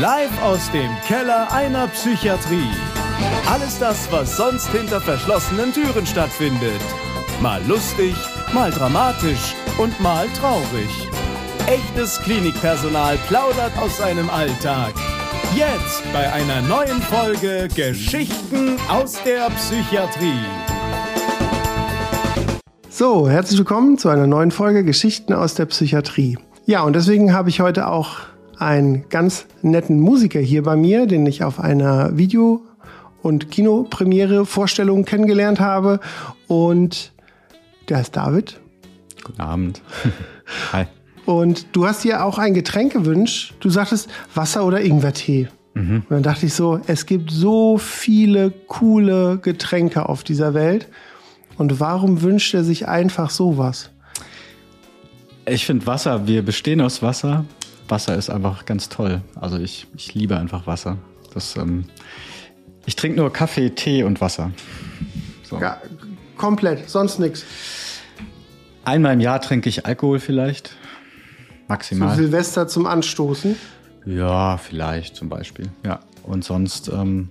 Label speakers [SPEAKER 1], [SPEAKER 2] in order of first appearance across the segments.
[SPEAKER 1] Live aus dem Keller einer Psychiatrie. Alles das, was sonst hinter verschlossenen Türen stattfindet. Mal lustig, mal dramatisch und mal traurig. Echtes Klinikpersonal plaudert aus seinem Alltag. Jetzt bei einer neuen Folge Geschichten aus der Psychiatrie.
[SPEAKER 2] So, herzlich willkommen zu einer neuen Folge Geschichten aus der Psychiatrie. Ja, und deswegen habe ich heute auch einen ganz netten Musiker hier bei mir, den ich auf einer Video- und Kinopremiere-Vorstellung kennengelernt habe. Und der heißt David.
[SPEAKER 3] Guten Abend. Hi.
[SPEAKER 2] Und du hast dir auch ein Getränk gewünscht. Du sagtest Wasser oder Ingwertee. Mhm. Und dann dachte ich so, es gibt so viele coole Getränke auf dieser Welt. Und warum wünscht er sich einfach sowas?
[SPEAKER 3] Ich finde Wasser, wir bestehen aus Wasser. Wasser ist einfach ganz toll. Also ich, ich liebe einfach Wasser. Das, ähm, ich trinke nur Kaffee, Tee und Wasser.
[SPEAKER 2] So. Ja, komplett, sonst nichts.
[SPEAKER 3] Einmal im Jahr trinke ich Alkohol vielleicht. Maximal.
[SPEAKER 2] Zu Silvester zum Anstoßen?
[SPEAKER 3] Ja, vielleicht zum Beispiel. Ja. Und sonst, ähm,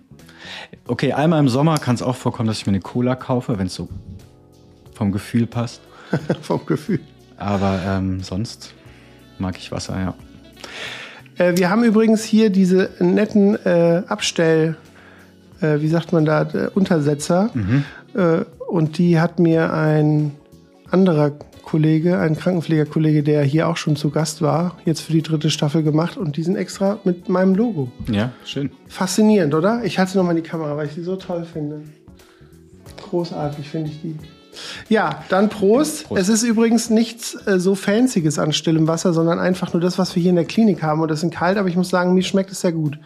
[SPEAKER 3] okay, einmal im Sommer kann es auch vorkommen, dass ich mir eine Cola kaufe, wenn es so vom Gefühl passt.
[SPEAKER 2] vom Gefühl.
[SPEAKER 3] Aber ähm, sonst mag ich Wasser, ja.
[SPEAKER 2] Äh, wir haben übrigens hier diese netten äh, Abstell, äh, wie sagt man da, äh, Untersetzer. Mhm. Äh, und die hat mir ein anderer Kollege, ein Krankenpflegerkollege, der hier auch schon zu Gast war, jetzt für die dritte Staffel gemacht und die sind extra mit meinem Logo.
[SPEAKER 3] Ja, schön.
[SPEAKER 2] Faszinierend, oder? Ich halte sie nochmal in die Kamera, weil ich sie so toll finde. Großartig finde ich die. Ja, dann Prost. Prost. Es ist übrigens nichts äh, so Fancyes an stillem Wasser, sondern einfach nur das, was wir hier in der Klinik haben. Und das sind kalt, aber ich muss sagen, mir schmeckt es sehr gut.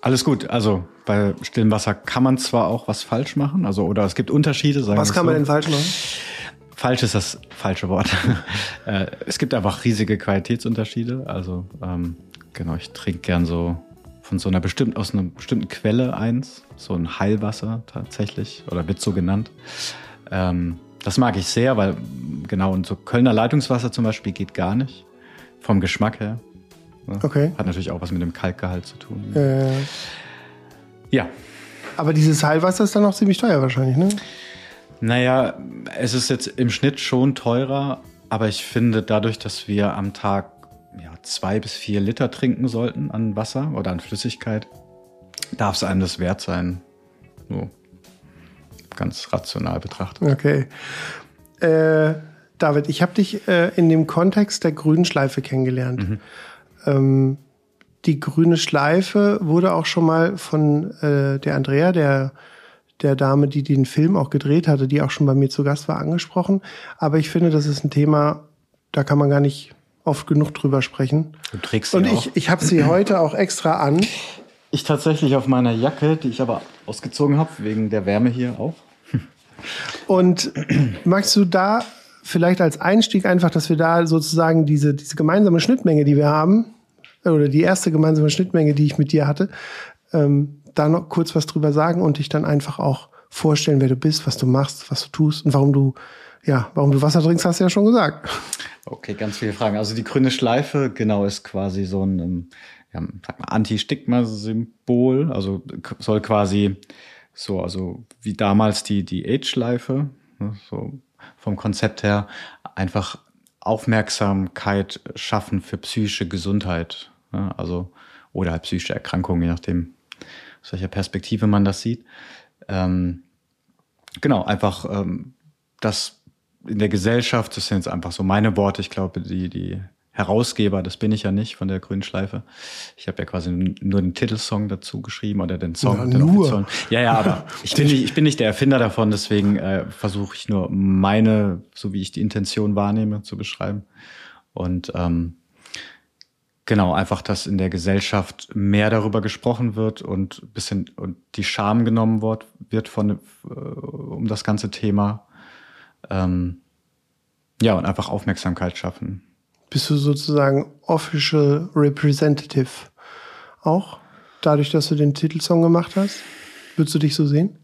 [SPEAKER 3] Alles gut. Also bei stillem Wasser kann man zwar auch was falsch machen, also oder es gibt Unterschiede.
[SPEAKER 2] Sagen was kann so. man denn falsch machen?
[SPEAKER 3] Falsch ist das falsche Wort. Äh, es gibt einfach riesige Qualitätsunterschiede. Also ähm, genau, ich trinke gern so von so einer bestimmten aus einer bestimmten Quelle eins, so ein Heilwasser tatsächlich oder wird so genannt. Ähm, das mag ich sehr, weil genau, und so Kölner Leitungswasser zum Beispiel geht gar nicht. Vom Geschmack her.
[SPEAKER 2] Ne? Okay.
[SPEAKER 3] Hat natürlich auch was mit dem Kalkgehalt zu tun.
[SPEAKER 2] Äh. Ja. Aber dieses Heilwasser ist dann auch ziemlich teuer wahrscheinlich, ne?
[SPEAKER 3] Naja, es ist jetzt im Schnitt schon teurer, aber ich finde dadurch, dass wir am Tag ja, zwei bis vier Liter trinken sollten an Wasser oder an Flüssigkeit, darf es einem das wert sein. So ganz rational betrachtet.
[SPEAKER 2] Okay. Äh, David, ich habe dich äh, in dem Kontext der grünen Schleife kennengelernt. Mhm. Ähm, die grüne Schleife wurde auch schon mal von äh, der Andrea, der, der Dame, die den Film auch gedreht hatte, die auch schon bei mir zu Gast war, angesprochen. Aber ich finde, das ist ein Thema, da kann man gar nicht oft genug drüber sprechen.
[SPEAKER 3] Du trägst sie
[SPEAKER 2] Und
[SPEAKER 3] auch.
[SPEAKER 2] ich, ich habe sie heute auch extra an.
[SPEAKER 3] Ich tatsächlich auf meiner Jacke, die ich aber ausgezogen habe, wegen der Wärme hier auch.
[SPEAKER 2] Und magst du da vielleicht als Einstieg einfach, dass wir da sozusagen diese, diese gemeinsame Schnittmenge, die wir haben, oder die erste gemeinsame Schnittmenge, die ich mit dir hatte, ähm, da noch kurz was drüber sagen und dich dann einfach auch vorstellen, wer du bist, was du machst, was du tust und warum du, ja, warum du Wasser trinkst, hast du ja schon gesagt.
[SPEAKER 3] Okay, ganz viele Fragen. Also die grüne Schleife, genau, ist quasi so ein ähm, ja, Anti-Stigma-Symbol. Also soll quasi so, also wie damals die, die Age-Schleife, ne, so vom Konzept her, einfach Aufmerksamkeit schaffen für psychische Gesundheit. Ne, also, oder halt psychische Erkrankungen, je nachdem, aus welcher Perspektive man das sieht. Ähm, genau, einfach ähm, das in der Gesellschaft, das sind jetzt einfach so meine Worte, ich glaube, die, die Herausgeber, das bin ich ja nicht von der Grünen Schleife. Ich habe ja quasi nur den Titelsong dazu geschrieben oder den Song. Ja,
[SPEAKER 2] den nur.
[SPEAKER 3] Ja, ja, aber ich bin, nicht, ich bin nicht der Erfinder davon, deswegen äh, versuche ich nur meine, so wie ich die Intention wahrnehme, zu beschreiben. Und ähm, genau, einfach, dass in der Gesellschaft mehr darüber gesprochen wird und bisschen und die Scham genommen wird, wird von äh, um das ganze Thema. Ähm, ja, und einfach Aufmerksamkeit schaffen
[SPEAKER 2] bist du sozusagen Official Representative auch? Dadurch, dass du den Titelsong gemacht hast? Würdest du dich so sehen?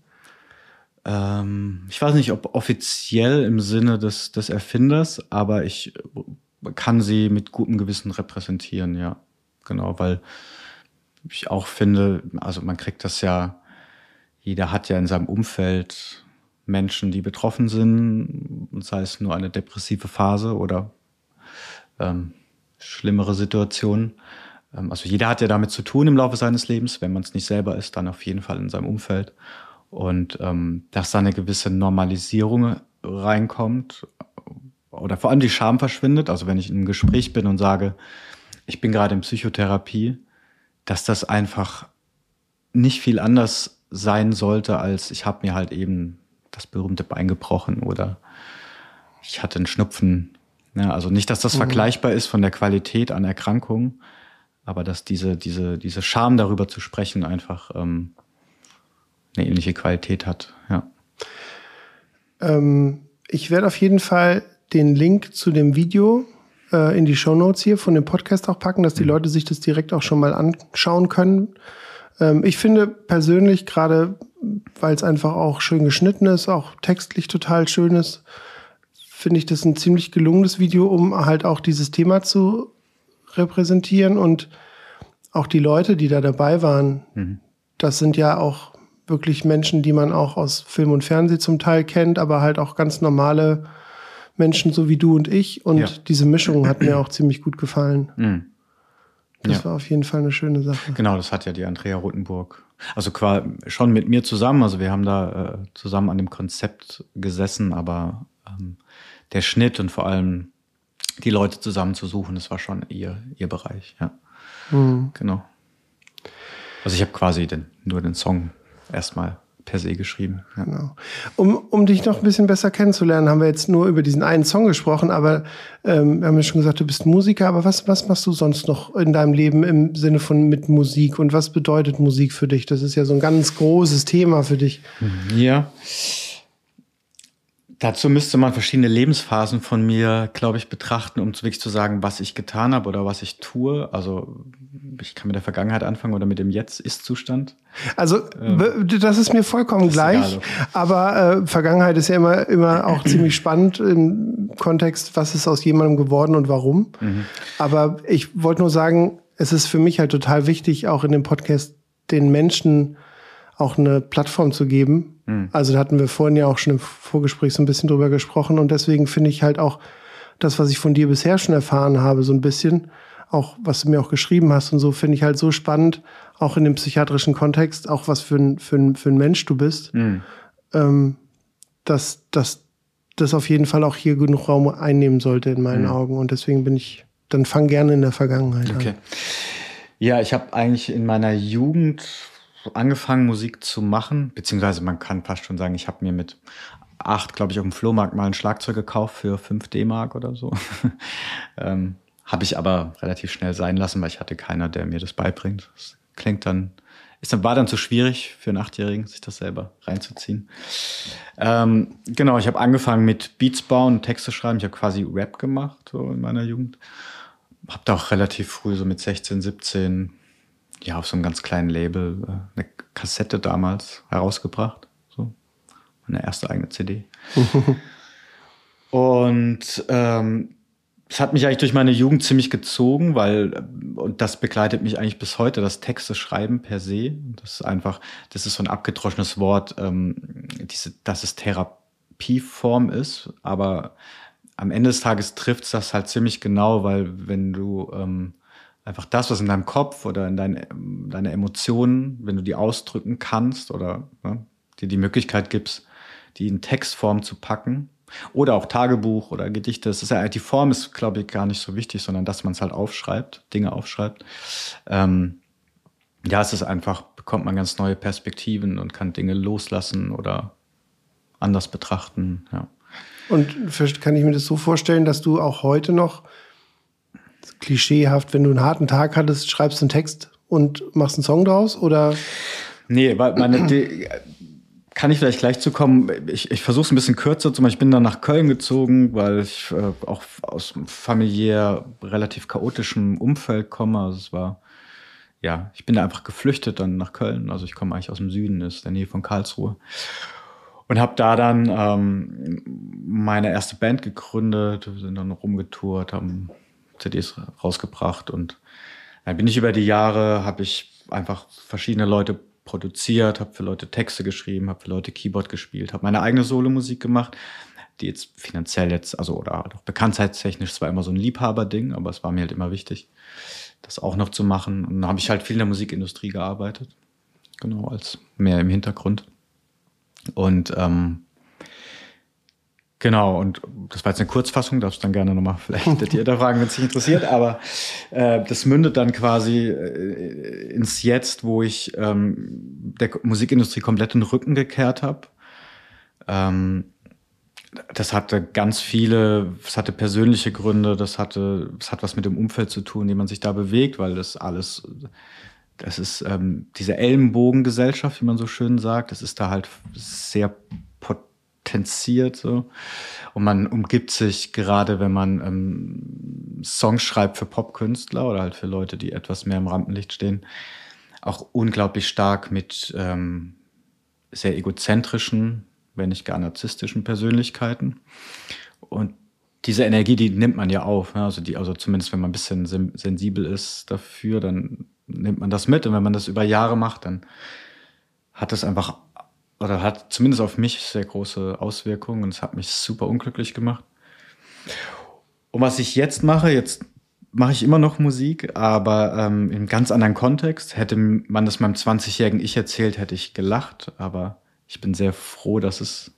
[SPEAKER 3] Ähm, ich weiß nicht, ob offiziell im Sinne des, des Erfinders, aber ich kann sie mit gutem Gewissen repräsentieren, ja. Genau, weil ich auch finde, also man kriegt das ja, jeder hat ja in seinem Umfeld Menschen, die betroffen sind, sei es nur eine depressive Phase oder ähm, schlimmere Situationen. Ähm, also jeder hat ja damit zu tun im Laufe seines Lebens. Wenn man es nicht selber ist, dann auf jeden Fall in seinem Umfeld. Und ähm, dass da eine gewisse Normalisierung reinkommt oder vor allem die Scham verschwindet. Also wenn ich in einem Gespräch bin und sage, ich bin gerade in Psychotherapie, dass das einfach nicht viel anders sein sollte, als ich habe mir halt eben das berühmte Bein gebrochen oder ich hatte einen Schnupfen. Ja, also nicht, dass das mhm. vergleichbar ist von der Qualität an Erkrankungen, aber dass diese, diese, diese Scham darüber zu sprechen einfach ähm, eine ähnliche Qualität hat. Ja.
[SPEAKER 2] Ähm, ich werde auf jeden Fall den Link zu dem Video äh, in die Show Notes hier von dem Podcast auch packen, dass die mhm. Leute sich das direkt auch schon mal anschauen können. Ähm, ich finde persönlich gerade, weil es einfach auch schön geschnitten ist, auch textlich total schön ist, finde ich das ein ziemlich gelungenes Video, um halt auch dieses Thema zu repräsentieren und auch die Leute, die da dabei waren. Mhm. Das sind ja auch wirklich Menschen, die man auch aus Film und Fernsehen zum Teil kennt, aber halt auch ganz normale Menschen, so wie du und ich. Und ja. diese Mischung hat mir auch ziemlich gut gefallen. Mhm. Das ja. war auf jeden Fall eine schöne Sache.
[SPEAKER 3] Genau, das hat ja die Andrea Rotenburg. Also quasi schon mit mir zusammen. Also wir haben da äh, zusammen an dem Konzept gesessen, aber der Schnitt und vor allem die Leute zusammen zu suchen, das war schon ihr, ihr Bereich, ja. Mhm. Genau. Also ich habe quasi den, nur den Song erstmal per se geschrieben.
[SPEAKER 2] Ja. Genau. Um, um dich noch ein bisschen besser kennenzulernen, haben wir jetzt nur über diesen einen Song gesprochen, aber ähm, wir haben ja schon gesagt, du bist Musiker, aber was, was machst du sonst noch in deinem Leben im Sinne von mit Musik und was bedeutet Musik für dich? Das ist ja so ein ganz großes Thema für dich.
[SPEAKER 3] Ja. Dazu müsste man verschiedene Lebensphasen von mir, glaube ich, betrachten, um wirklich zu sagen, was ich getan habe oder was ich tue. Also ich kann mit der Vergangenheit anfangen oder mit dem Jetzt-Ist-Zustand.
[SPEAKER 2] Also ähm, das ist mir vollkommen ist gleich. Egal. Aber äh, Vergangenheit ist ja immer, immer auch ziemlich spannend im Kontext, was ist aus jemandem geworden und warum. Mhm. Aber ich wollte nur sagen, es ist für mich halt total wichtig, auch in dem Podcast den Menschen auch eine Plattform zu geben. Mhm. Also da hatten wir vorhin ja auch schon im Vorgespräch so ein bisschen drüber gesprochen und deswegen finde ich halt auch das, was ich von dir bisher schon erfahren habe, so ein bisschen, auch was du mir auch geschrieben hast und so, finde ich halt so spannend, auch in dem psychiatrischen Kontext, auch was für ein, für ein, für ein Mensch du bist, mhm. ähm, dass, dass das auf jeden Fall auch hier genug Raum einnehmen sollte in meinen mhm. Augen. Und deswegen bin ich, dann fang gerne in der Vergangenheit okay. an.
[SPEAKER 3] Ja, ich habe eigentlich in meiner Jugend angefangen, Musik zu machen, beziehungsweise man kann fast schon sagen, ich habe mir mit acht, glaube ich, auf dem Flohmarkt mal ein Schlagzeug gekauft für fünf D-Mark oder so. ähm, habe ich aber relativ schnell sein lassen, weil ich hatte keiner, der mir das beibringt. Das klingt dann, ist dann, war dann zu schwierig für einen Achtjährigen, sich das selber reinzuziehen. Ähm, genau, ich habe angefangen mit Beats bauen, Texte schreiben. Ich habe quasi Rap gemacht so in meiner Jugend. Habe da auch relativ früh, so mit 16, 17, ja, auf so einem ganz kleinen Label äh, eine Kassette damals herausgebracht. So. Meine erste eigene CD. und ähm, es hat mich eigentlich durch meine Jugend ziemlich gezogen, weil, äh, und das begleitet mich eigentlich bis heute, das Texte schreiben per se. Das ist einfach, das ist so ein abgedroschenes Wort, ähm, diese, dass es Therapieform ist, aber am Ende des Tages trifft es das halt ziemlich genau, weil wenn du ähm, einfach das, was in deinem Kopf oder in deinen deine Emotionen, wenn du die ausdrücken kannst oder ne, dir die Möglichkeit gibst, die in Textform zu packen, oder auch Tagebuch oder Gedichte. Das ist ja die Form ist, glaube ich, gar nicht so wichtig, sondern dass man es halt aufschreibt, Dinge aufschreibt. Ähm, ja, es ist einfach, bekommt man ganz neue Perspektiven und kann Dinge loslassen oder anders betrachten. Ja.
[SPEAKER 2] Und kann ich mir das so vorstellen, dass du auch heute noch klischeehaft, wenn du einen harten Tag hattest, schreibst einen Text und machst einen Song draus? Oder?
[SPEAKER 3] Nee, weil meine, die, kann ich vielleicht gleich zu kommen. Ich, ich versuche es ein bisschen kürzer zu machen. Ich bin dann nach Köln gezogen, weil ich äh, auch aus einem familiär relativ chaotischen Umfeld komme. Also es war, ja, ich bin da einfach geflüchtet dann nach Köln. Also ich komme eigentlich aus dem Süden, ist der Nähe von Karlsruhe. Und habe da dann ähm, meine erste Band gegründet, wir sind dann rumgetourt, haben CDs rausgebracht und Dann bin ich über die Jahre, habe ich einfach verschiedene Leute produziert, habe für Leute Texte geschrieben, habe für Leute Keyboard gespielt, habe meine eigene Solomusik gemacht, die jetzt finanziell jetzt, also oder auch bekanntheitstechnisch zwar immer so ein Liebhaberding, aber es war mir halt immer wichtig, das auch noch zu machen. Und dann habe ich halt viel in der Musikindustrie gearbeitet, genau, als mehr im Hintergrund. Und ähm, Genau, und das war jetzt eine Kurzfassung, darfst du dann gerne nochmal vielleicht da fragen, wenn es dich interessiert, aber äh, das mündet dann quasi äh, ins Jetzt, wo ich ähm, der Musikindustrie komplett den Rücken gekehrt habe. Ähm, das hatte ganz viele, es hatte persönliche Gründe, das hatte, es hat was mit dem Umfeld zu tun, wie man sich da bewegt, weil das alles, das ist ähm, diese Ellenbogengesellschaft, wie man so schön sagt, das ist da halt sehr potenziert. So. Und man umgibt sich gerade, wenn man ähm, Songs schreibt für Popkünstler oder halt für Leute, die etwas mehr im Rampenlicht stehen, auch unglaublich stark mit ähm, sehr egozentrischen, wenn nicht gar narzisstischen Persönlichkeiten. Und diese Energie, die nimmt man ja auf. Ne? Also, die, also zumindest wenn man ein bisschen sensibel ist dafür, dann nimmt man das mit. Und wenn man das über Jahre macht, dann hat das einfach oder hat zumindest auf mich sehr große Auswirkungen und es hat mich super unglücklich gemacht. Und was ich jetzt mache, jetzt mache ich immer noch Musik, aber ähm, im ganz anderen Kontext. Hätte man das meinem 20-jährigen Ich erzählt, hätte ich gelacht, aber ich bin sehr froh, dass es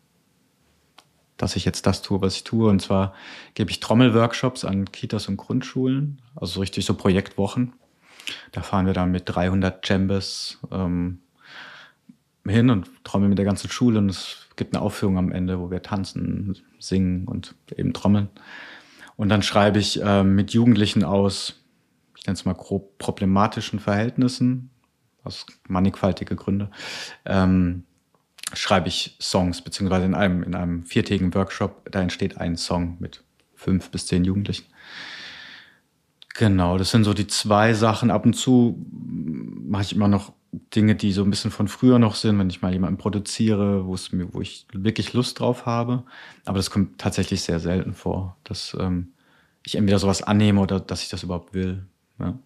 [SPEAKER 3] dass ich jetzt das tue, was ich tue. Und zwar gebe ich Trommelworkshops an Kitas und Grundschulen, also richtig so Projektwochen. Da fahren wir dann mit 300 Jambes ähm, hin und trommeln mit der ganzen Schule und es gibt eine Aufführung am Ende, wo wir tanzen, singen und eben trommeln. Und dann schreibe ich äh, mit Jugendlichen aus, ich nenne es mal grob problematischen Verhältnissen, aus mannigfaltige Gründe, ähm, schreibe ich Songs, beziehungsweise in einem, in einem viertägigen Workshop, da entsteht ein Song mit fünf bis zehn Jugendlichen. Genau, das sind so die zwei Sachen. Ab und zu mache ich immer noch Dinge, die so ein bisschen von früher noch sind, wenn ich mal jemanden produziere, wo es mir, wo ich wirklich Lust drauf habe. Aber das kommt tatsächlich sehr selten vor, dass ähm, ich entweder sowas annehme oder dass ich das überhaupt will. Ja.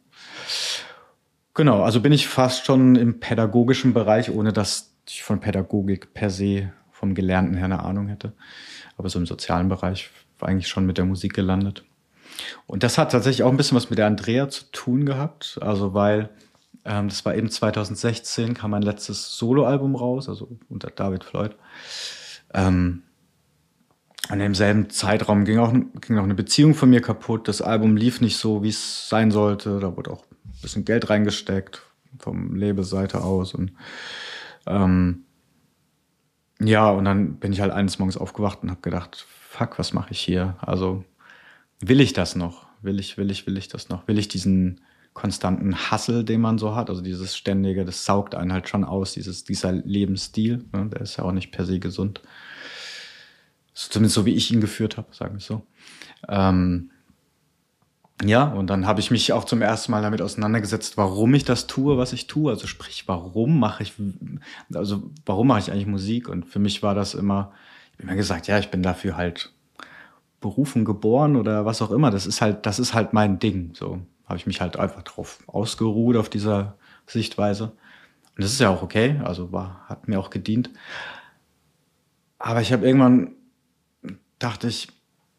[SPEAKER 3] Genau, also bin ich fast schon im pädagogischen Bereich, ohne dass ich von Pädagogik per se vom Gelernten her eine Ahnung hätte. Aber so im sozialen Bereich war eigentlich schon mit der Musik gelandet. Und das hat tatsächlich auch ein bisschen was mit der Andrea zu tun gehabt. Also weil ähm, das war eben 2016, kam mein letztes Soloalbum raus, also unter David Floyd. Ähm, an demselben Zeitraum ging auch, ging auch eine Beziehung von mir kaputt. Das Album lief nicht so, wie es sein sollte. Da wurde auch ein bisschen Geld reingesteckt vom Labelseite aus. Und ähm, ja, und dann bin ich halt eines Morgens aufgewacht und habe gedacht, fuck, was mache ich hier? Also will ich das noch? Will ich, will ich, will ich das noch? Will ich diesen konstanten Hassel, den man so hat. Also dieses ständige, das saugt einen halt schon aus, dieses, dieser Lebensstil. Ne? Der ist ja auch nicht per se gesund. Zumindest so, wie ich ihn geführt habe, sagen wir so. Ähm, ja, und dann habe ich mich auch zum ersten Mal damit auseinandergesetzt, warum ich das tue, was ich tue. Also sprich, warum mache ich, also warum mache ich eigentlich Musik? Und für mich war das immer, ich habe immer gesagt, ja, ich bin dafür halt berufen, geboren oder was auch immer. Das ist halt, das ist halt mein Ding. So habe ich mich halt einfach drauf ausgeruht auf dieser Sichtweise. Und das ist ja auch okay, also war, hat mir auch gedient. Aber ich habe irgendwann dachte ich,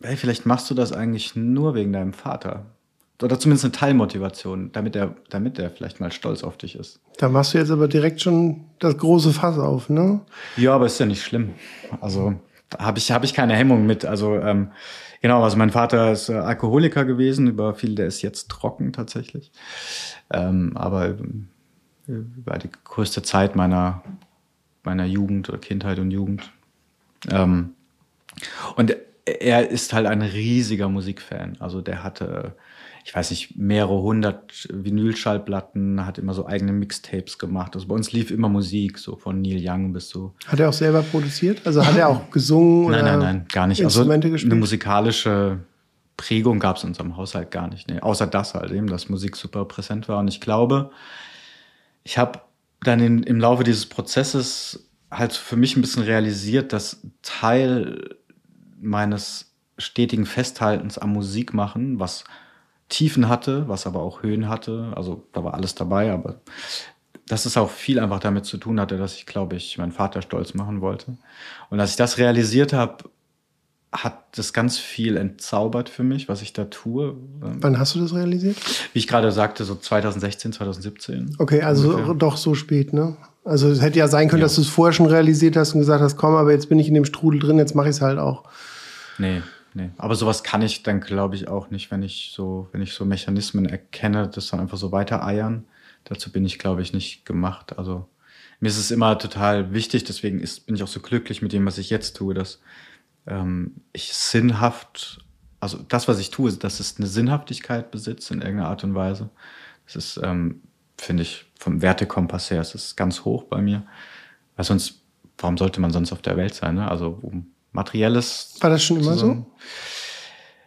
[SPEAKER 3] hey, vielleicht machst du das eigentlich nur wegen deinem Vater. Oder zumindest eine Teilmotivation, damit er, damit er vielleicht mal stolz auf dich ist.
[SPEAKER 2] Da machst du jetzt aber direkt schon das große Fass auf, ne?
[SPEAKER 3] Ja, aber ist ja nicht schlimm. Also da habe ich, hab ich keine Hemmung mit. Also ähm, Genau, also mein Vater ist äh, Alkoholiker gewesen, über viel, der ist jetzt trocken tatsächlich. Ähm, aber äh, über die größte Zeit meiner, meiner Jugend oder Kindheit und Jugend. Ähm, und er ist halt ein riesiger Musikfan. Also der hatte ich weiß nicht, mehrere hundert Vinylschallplatten, hat immer so eigene Mixtapes gemacht. Also bei uns lief immer Musik, so von Neil Young bis so.
[SPEAKER 2] Hat er auch selber produziert? Also hat er auch gesungen?
[SPEAKER 3] Nein, nein, nein, gar nicht. Also Instrumente also gespielt? eine musikalische Prägung gab es in unserem Haushalt gar nicht. Nee. Außer das halt eben, dass Musik super präsent war. Und ich glaube, ich habe dann in, im Laufe dieses Prozesses halt für mich ein bisschen realisiert, dass Teil meines stetigen Festhaltens am Musik machen, was Tiefen hatte, was aber auch Höhen hatte. Also da war alles dabei, aber dass es auch viel einfach damit zu tun hatte, dass ich, glaube ich, meinen Vater stolz machen wollte. Und als ich das realisiert habe, hat das ganz viel entzaubert für mich, was ich da tue.
[SPEAKER 2] Wann hast du das realisiert?
[SPEAKER 3] Wie ich gerade sagte, so 2016, 2017.
[SPEAKER 2] Okay, also ungefähr. doch so spät, ne? Also es hätte ja sein können, ja. dass du es vorher schon realisiert hast und gesagt hast, komm, aber jetzt bin ich in dem Strudel drin, jetzt mache ich es halt auch.
[SPEAKER 3] Nee, nee. Aber sowas kann ich dann, glaube ich, auch nicht, wenn ich so, wenn ich so Mechanismen erkenne, das dann einfach so weiter eiern. Dazu bin ich, glaube ich, nicht gemacht. Also mir ist es immer total wichtig, deswegen ist, bin ich auch so glücklich mit dem, was ich jetzt tue, dass ähm, ich sinnhaft, also das, was ich tue, dass es eine Sinnhaftigkeit besitzt in irgendeiner Art und Weise. Das ist, ähm, finde ich, vom Wertekompass her, es ist ganz hoch bei mir. Weil sonst, warum sollte man sonst auf der Welt sein? Ne? Also um materielles.
[SPEAKER 2] War das schon immer so?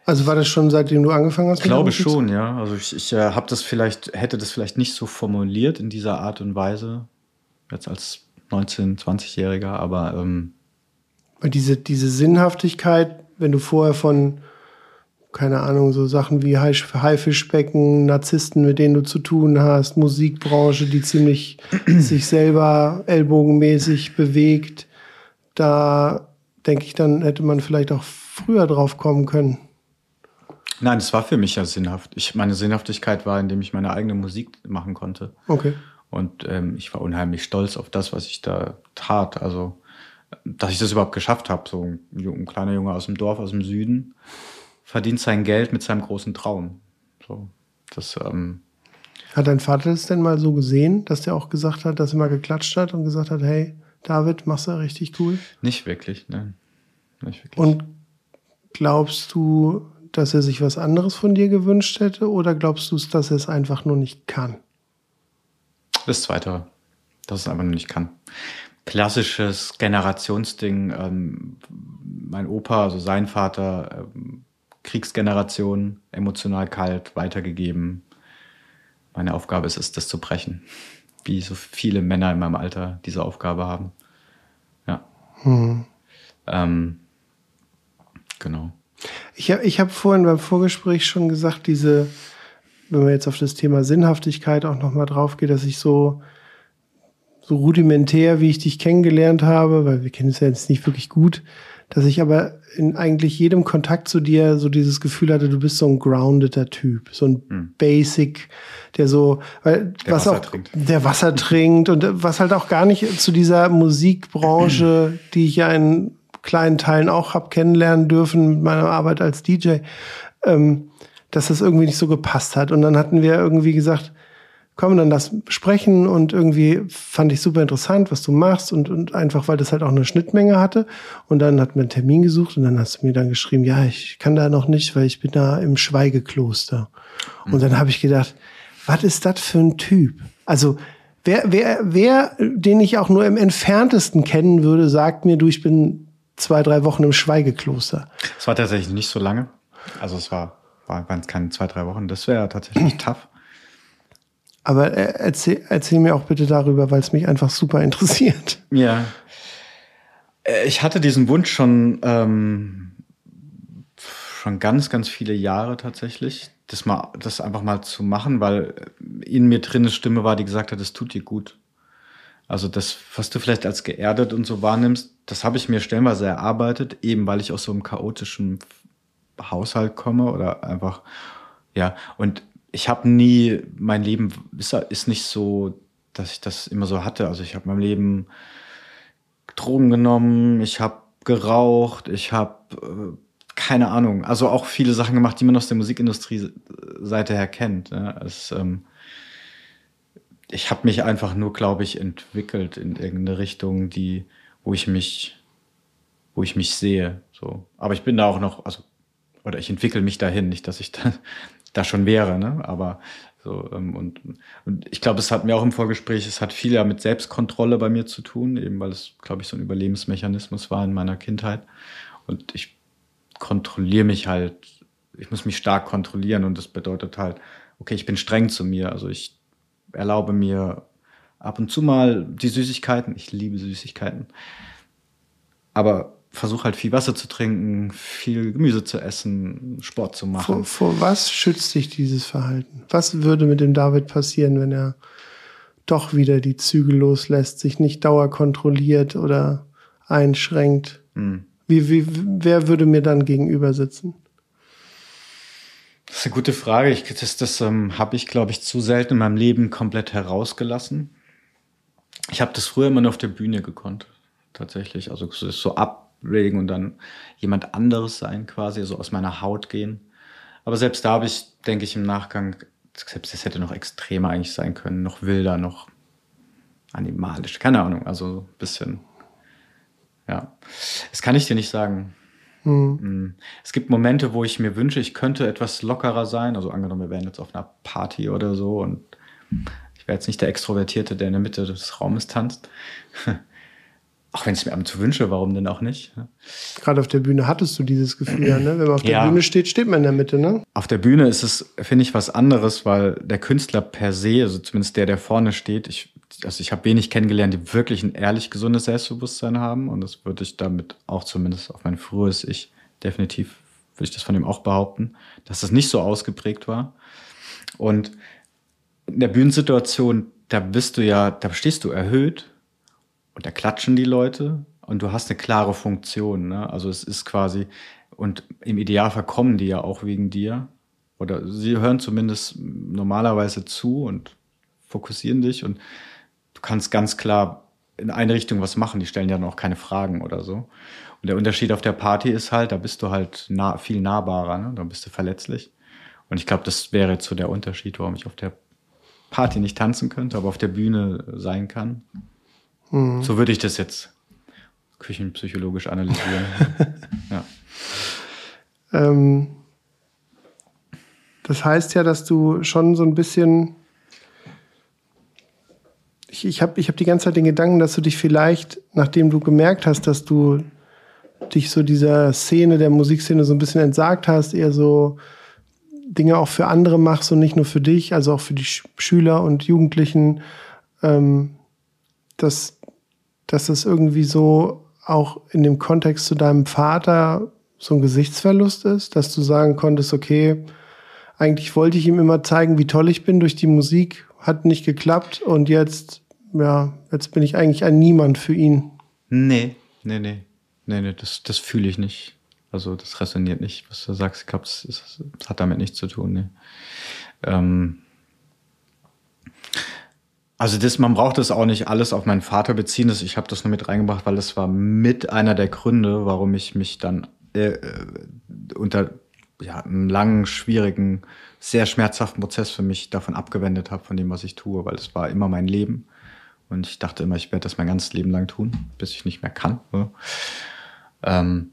[SPEAKER 2] Also war das schon seitdem du angefangen hast?
[SPEAKER 3] Ich glaube schon, ja. Also ich, ich äh, habe das vielleicht, hätte das vielleicht nicht so formuliert in dieser Art und Weise, jetzt als 19-, 20-Jähriger, aber ähm,
[SPEAKER 2] weil diese, diese Sinnhaftigkeit, wenn du vorher von, keine Ahnung, so Sachen wie Haifischbecken, Narzissten, mit denen du zu tun hast, Musikbranche, die ziemlich sich selber ellbogenmäßig bewegt, da denke ich, dann hätte man vielleicht auch früher drauf kommen können.
[SPEAKER 3] Nein, es war für mich ja sinnhaft. Ich, meine Sinnhaftigkeit war, indem ich meine eigene Musik machen konnte.
[SPEAKER 2] Okay.
[SPEAKER 3] Und ähm, ich war unheimlich stolz auf das, was ich da tat. Also dass ich das überhaupt geschafft habe. So ein, ein, kleiner Junge aus dem Dorf, aus dem Süden, verdient sein Geld mit seinem großen Traum. So, das, ähm,
[SPEAKER 2] hat dein Vater das denn mal so gesehen, dass der auch gesagt hat, dass er mal geklatscht hat und gesagt hat, hey, David, machst du richtig cool?
[SPEAKER 3] Nicht wirklich, ne. Nicht wirklich.
[SPEAKER 2] Und glaubst du, dass er sich was anderes von dir gewünscht hätte oder glaubst du, dass er es einfach nur nicht kann?
[SPEAKER 3] Das Zweite, dass es einfach nur nicht kann klassisches Generationsding. Ähm, mein Opa, also sein Vater, ähm, Kriegsgeneration, emotional kalt, weitergegeben. Meine Aufgabe ist es, das zu brechen. Wie so viele Männer in meinem Alter diese Aufgabe haben. Ja. Hm. Ähm, genau.
[SPEAKER 2] Ich habe ich hab vorhin beim Vorgespräch schon gesagt, diese, wenn man jetzt auf das Thema Sinnhaftigkeit auch nochmal drauf geht, dass ich so so rudimentär, wie ich dich kennengelernt habe, weil wir kennen es ja jetzt nicht wirklich gut, dass ich aber in eigentlich jedem Kontakt zu dir so dieses Gefühl hatte, du bist so ein groundeder Typ, so ein hm. Basic, der so, weil der was Wasser auch, trinkt. der Wasser trinkt und was halt auch gar nicht zu dieser Musikbranche, die ich ja in kleinen Teilen auch hab kennenlernen dürfen mit meiner Arbeit als DJ, ähm, dass das irgendwie nicht so gepasst hat. Und dann hatten wir irgendwie gesagt, komm, dann lass sprechen und irgendwie fand ich super interessant, was du machst und, und einfach, weil das halt auch eine Schnittmenge hatte. Und dann hat man einen Termin gesucht und dann hast du mir dann geschrieben, ja, ich kann da noch nicht, weil ich bin da im Schweigekloster. Mhm. Und dann habe ich gedacht, was ist das für ein Typ? Also, wer, wer, wer, den ich auch nur im entferntesten kennen würde, sagt mir, du, ich bin zwei, drei Wochen im Schweigekloster.
[SPEAKER 3] Es war tatsächlich nicht so lange. Also es war, war waren es keine zwei, drei Wochen. Das wäre tatsächlich tough.
[SPEAKER 2] Aber äh, erzähl, erzähl mir auch bitte darüber, weil es mich einfach super interessiert.
[SPEAKER 3] Ja. Äh, ich hatte diesen Wunsch schon, ähm, schon ganz, ganz viele Jahre tatsächlich, das, mal, das einfach mal zu machen, weil in mir drin eine Stimme war, die gesagt hat, es tut dir gut. Also das, was du vielleicht als geerdet und so wahrnimmst, das habe ich mir stellenweise erarbeitet, eben weil ich aus so einem chaotischen Haushalt komme oder einfach, ja, und ich habe nie, mein Leben ist, ist nicht so, dass ich das immer so hatte. Also ich habe mein Leben Drogen genommen, ich habe geraucht, ich habe äh, keine Ahnung, also auch viele Sachen gemacht, die man aus der Musikindustrie Seite her kennt. Ne? Es, ähm, ich habe mich einfach nur, glaube ich, entwickelt in irgendeine Richtung, die, wo ich mich, wo ich mich sehe. So, aber ich bin da auch noch, also oder ich entwickle mich dahin, nicht, dass ich da da schon wäre, ne? Aber so, ähm, und, und ich glaube, es hat mir auch im Vorgespräch, es hat viel ja mit Selbstkontrolle bei mir zu tun, eben weil es, glaube ich, so ein Überlebensmechanismus war in meiner Kindheit. Und ich kontrolliere mich halt, ich muss mich stark kontrollieren und das bedeutet halt, okay, ich bin streng zu mir. Also ich erlaube mir ab und zu mal die Süßigkeiten. Ich liebe Süßigkeiten. Aber versuche halt viel Wasser zu trinken, viel Gemüse zu essen, Sport zu machen.
[SPEAKER 2] Vor, vor was schützt dich dieses Verhalten? Was würde mit dem David passieren, wenn er doch wieder die Zügel loslässt, sich nicht dauerkontrolliert oder einschränkt? Hm. Wie, wie, wer würde mir dann gegenüber sitzen?
[SPEAKER 3] Das ist eine gute Frage. Ich, das das ähm, habe ich, glaube ich, zu selten in meinem Leben komplett herausgelassen. Ich habe das früher immer nur auf der Bühne gekonnt, tatsächlich. Also so ablegen und dann jemand anderes sein, quasi, so aus meiner Haut gehen. Aber selbst da habe ich, denke ich, im Nachgang, selbst das hätte noch extremer eigentlich sein können, noch wilder, noch animalisch, keine Ahnung, also ein bisschen, ja. Das kann ich dir nicht sagen. Mhm. Es gibt Momente, wo ich mir wünsche, ich könnte etwas lockerer sein. Also angenommen, wir wären jetzt auf einer Party oder so und ich wäre jetzt nicht der Extrovertierte, der in der Mitte des Raumes tanzt. Auch wenn ich es mir ab und zu wünsche, warum denn auch nicht?
[SPEAKER 2] Gerade auf der Bühne hattest du dieses Gefühl, ja, ne? Wenn man auf der ja. Bühne steht, steht man in der Mitte, ne?
[SPEAKER 3] Auf der Bühne ist es, finde ich, was anderes, weil der Künstler per se, also zumindest der, der vorne steht, ich, also ich habe wenig kennengelernt, die wirklich ein ehrlich gesundes Selbstbewusstsein haben. Und das würde ich damit auch zumindest auf mein frühes Ich definitiv, würde ich das von ihm auch behaupten, dass das nicht so ausgeprägt war. Und in der Bühnensituation, da bist du ja, da stehst du erhöht und da klatschen die Leute und du hast eine klare Funktion. Ne? Also es ist quasi, und im Idealfall kommen die ja auch wegen dir. Oder sie hören zumindest normalerweise zu und fokussieren dich und du kannst ganz klar in eine Richtung was machen. Die stellen ja noch keine Fragen oder so. Und der Unterschied auf der Party ist halt, da bist du halt nah, viel nahbarer, ne? da bist du verletzlich. Und ich glaube, das wäre jetzt so der Unterschied, warum ich auf der Party nicht tanzen könnte, aber auf der Bühne sein kann. Mhm. So würde ich das jetzt küchenpsychologisch analysieren. ja.
[SPEAKER 2] Ähm, das heißt ja, dass du schon so ein bisschen. Ich, ich habe ich hab die ganze Zeit den Gedanken, dass du dich vielleicht, nachdem du gemerkt hast, dass du dich so dieser Szene, der Musikszene so ein bisschen entsagt hast, eher so Dinge auch für andere machst und nicht nur für dich, also auch für die Schüler und Jugendlichen, ähm, dass dass es irgendwie so auch in dem Kontext zu deinem Vater so ein Gesichtsverlust ist, dass du sagen konntest, okay, eigentlich wollte ich ihm immer zeigen, wie toll ich bin durch die Musik, hat nicht geklappt und jetzt, ja, jetzt bin ich eigentlich ein Niemand für ihn.
[SPEAKER 3] Nee, nee, nee, nee, nee, das, das fühle ich nicht. Also das resoniert nicht, was du sagst. Das, das, hat damit nichts zu tun. Nee. Ähm, also das, man braucht das auch nicht alles auf meinen Vater beziehen. Ich habe das nur mit reingebracht, weil das war mit einer der Gründe, warum ich mich dann äh, äh, unter ja, einem langen, schwierigen, sehr schmerzhaften Prozess für mich davon abgewendet habe, von dem, was ich tue, weil es war immer mein Leben. Und ich dachte immer, ich werde das mein ganzes Leben lang tun, bis ich nicht mehr kann. Ne? Ähm,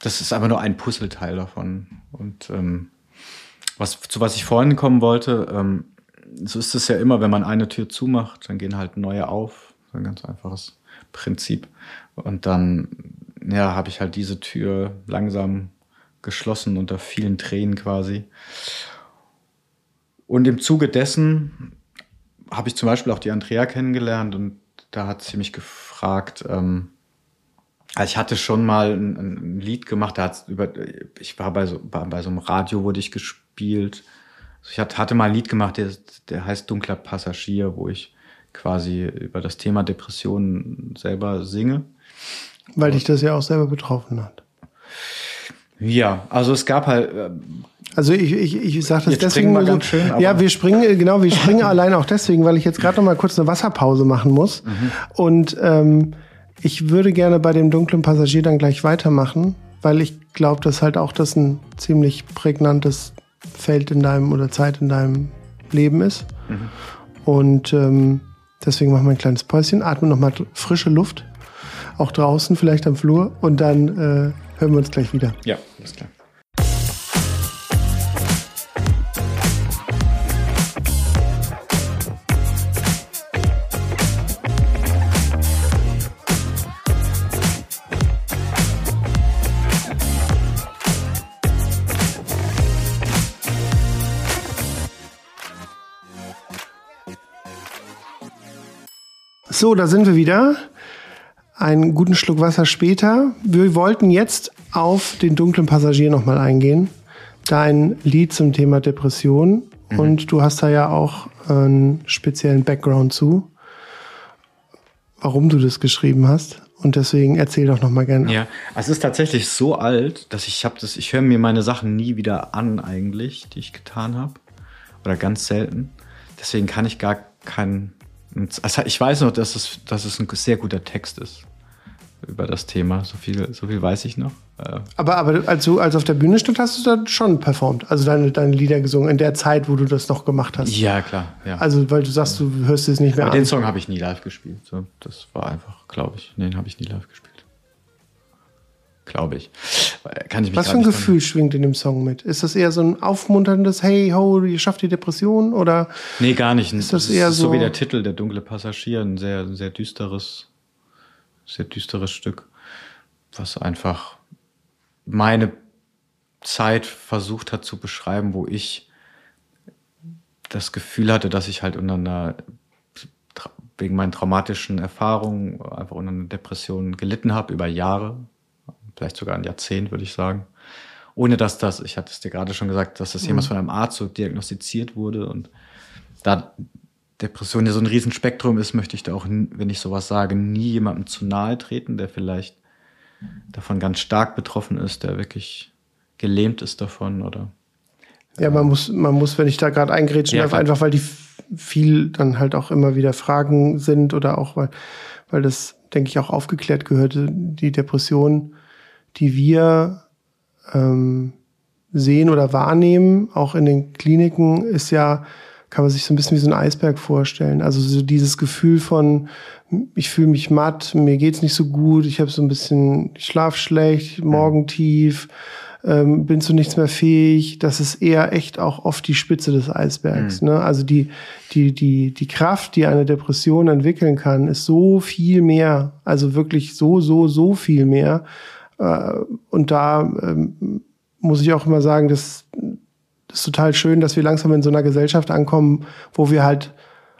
[SPEAKER 3] das ist aber nur ein Puzzleteil davon. Und ähm, was, zu was ich vorhin kommen wollte, ähm, so ist es ja immer, wenn man eine Tür zumacht, dann gehen halt neue auf. ein ganz einfaches Prinzip. Und dann, ja, habe ich halt diese Tür langsam geschlossen unter vielen Tränen quasi. Und im Zuge dessen habe ich zum Beispiel auch die Andrea kennengelernt und da hat sie mich gefragt, ähm, also ich hatte schon mal ein, ein Lied gemacht, da hat's über, ich war bei so, bei, bei so einem Radio wurde ich gespielt ich hatte mal ein Lied gemacht, der, der heißt Dunkler Passagier, wo ich quasi über das Thema Depressionen selber singe.
[SPEAKER 2] Weil dich das ja auch selber betroffen hat.
[SPEAKER 3] Ja, also es gab halt. Äh,
[SPEAKER 2] also ich, ich, ich sage das jetzt deswegen mal so, schön, Ja, wir springen, genau, wir springen allein auch deswegen, weil ich jetzt gerade noch mal kurz eine Wasserpause machen muss. Mhm. Und ähm, ich würde gerne bei dem dunklen Passagier dann gleich weitermachen, weil ich glaube, dass halt auch das ein ziemlich prägnantes Feld in deinem oder Zeit in deinem Leben ist. Mhm. Und ähm, deswegen machen wir ein kleines Päuschen, atmen nochmal frische Luft, auch draußen, vielleicht am Flur, und dann äh, hören wir uns gleich wieder.
[SPEAKER 3] Ja, alles klar.
[SPEAKER 2] So, da sind wir wieder. einen guten Schluck Wasser später. Wir wollten jetzt auf den dunklen Passagier nochmal eingehen. Dein Lied zum Thema Depression. Mhm. Und du hast da ja auch einen speziellen Background zu, warum du das geschrieben hast. Und deswegen erzähl doch noch mal gerne.
[SPEAKER 3] Ja, es ist tatsächlich so alt, dass ich habe das, ich höre mir meine Sachen nie wieder an eigentlich, die ich getan habe, oder ganz selten. Deswegen kann ich gar keinen. Also ich weiß noch, dass es, dass es ein sehr guter Text ist über das Thema. So viel, so viel weiß ich noch.
[SPEAKER 2] Äh, aber, aber als du als auf der Bühne stand, hast du da schon performt. Also deine, deine Lieder gesungen in der Zeit, wo du das noch gemacht hast.
[SPEAKER 3] Ja, klar. Ja.
[SPEAKER 2] Also, weil du sagst, du hörst es nicht mehr
[SPEAKER 3] aber an. Den Song habe ich nie live gespielt. So, das war einfach, glaube ich. Nee, den habe ich nie live gespielt. Glaube ich. Kann ich mich
[SPEAKER 2] Was für ein Gefühl schwingt in dem Song mit? Ist das eher so ein aufmunterndes Hey, ho, ihr schafft die Depression? Oder
[SPEAKER 3] nee, gar nicht. Ist das, das eher ist so, so wie der Titel, der dunkle Passagier, ein sehr, sehr düsteres, sehr düsteres Stück, was einfach meine Zeit versucht hat zu beschreiben, wo ich das Gefühl hatte, dass ich halt unter einer, wegen meinen traumatischen Erfahrungen einfach unter einer Depression gelitten habe über Jahre, vielleicht sogar ein Jahrzehnt, würde ich sagen. Ohne dass das, ich hatte es dir gerade schon gesagt, dass das jemals mhm. von einem Arzt so diagnostiziert wurde und da Depression ja so ein Riesenspektrum ist, möchte ich da auch, wenn ich sowas sage, nie jemandem zu nahe treten, der vielleicht davon ganz stark betroffen ist, der wirklich gelähmt ist davon oder.
[SPEAKER 2] Ja, man muss, man muss, wenn ich da gerade eingrätschen ja, darf, einfach weil die viel dann halt auch immer wieder Fragen sind oder auch weil, weil das, denke ich, auch aufgeklärt gehörte, die Depression, die wir ähm, sehen oder wahrnehmen, auch in den Kliniken, ist ja kann man sich so ein bisschen wie so ein Eisberg vorstellen. Also so dieses Gefühl von, ich fühle mich matt, mir geht's nicht so gut, ich habe so ein bisschen, ich schlaf schlecht, morgen tief, ähm, bin zu nichts mehr fähig. Das ist eher echt auch oft die Spitze des Eisbergs. Mhm. Ne? Also die, die, die, die Kraft, die eine Depression entwickeln kann, ist so viel mehr. Also wirklich so, so, so viel mehr. Äh, und da ähm, muss ich auch immer sagen, dass das ist total schön, dass wir langsam in so einer Gesellschaft ankommen, wo wir halt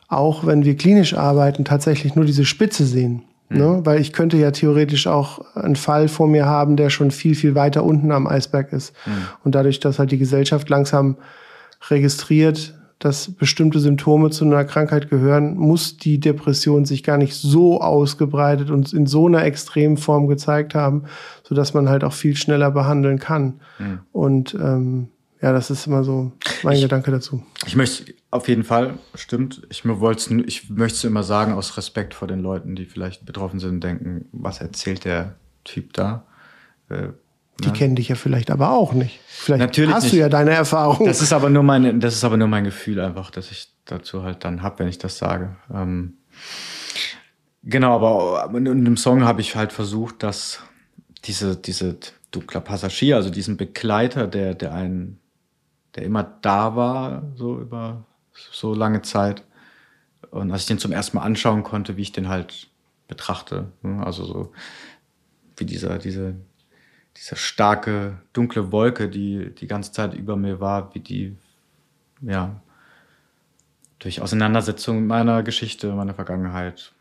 [SPEAKER 2] auch, wenn wir klinisch arbeiten, tatsächlich nur diese Spitze sehen. Mhm. Ne? Weil ich könnte ja theoretisch auch einen Fall vor mir haben, der schon viel, viel weiter unten am Eisberg ist. Mhm. Und dadurch, dass halt die Gesellschaft langsam registriert, dass bestimmte Symptome zu einer Krankheit gehören, muss die Depression sich gar nicht so ausgebreitet und in so einer extremen Form gezeigt haben, sodass man halt auch viel schneller behandeln kann. Mhm. Und ähm, ja, das ist immer so mein ich, Gedanke dazu.
[SPEAKER 3] Ich möchte auf jeden Fall, stimmt. Ich, ich möchte es immer sagen, aus Respekt vor den Leuten, die vielleicht betroffen sind und denken, was erzählt der Typ da?
[SPEAKER 2] Äh, die ne? kennen dich ja vielleicht aber auch nicht. Vielleicht Natürlich hast nicht. du ja deine Erfahrung.
[SPEAKER 3] Das ist aber nur mein, das ist aber nur mein Gefühl einfach, dass ich dazu halt dann hab, wenn ich das sage. Ähm, genau, aber in dem Song habe ich halt versucht, dass diese, diese dunkler Passagier, also diesen Begleiter, der, der einen der immer da war, so über so lange Zeit. Und als ich den zum ersten Mal anschauen konnte, wie ich den halt betrachte, ne, also so wie dieser, diese, diese starke, dunkle Wolke, die die ganze Zeit über mir war, wie die, ja, durch Auseinandersetzung mit meiner Geschichte, meiner Vergangenheit.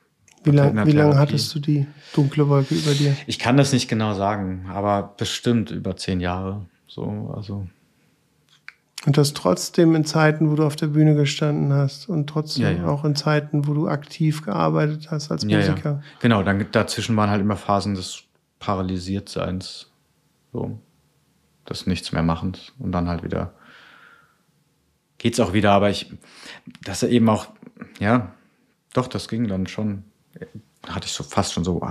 [SPEAKER 2] Wie, lang, wie lange hattest du die dunkle Wolke über dir?
[SPEAKER 3] Ich kann das nicht genau sagen, aber bestimmt über zehn Jahre. So, also
[SPEAKER 2] und das trotzdem in Zeiten, wo du auf der Bühne gestanden hast und trotzdem ja, ja. auch in Zeiten, wo du aktiv gearbeitet hast als Musiker.
[SPEAKER 3] Ja, genau, dann dazwischen waren halt immer Phasen des Paralysiertseins, so des Nichts mehr machens und dann halt wieder geht's auch wieder, aber ich, dass er eben auch, ja, doch, das ging dann schon, hatte ich so fast schon so,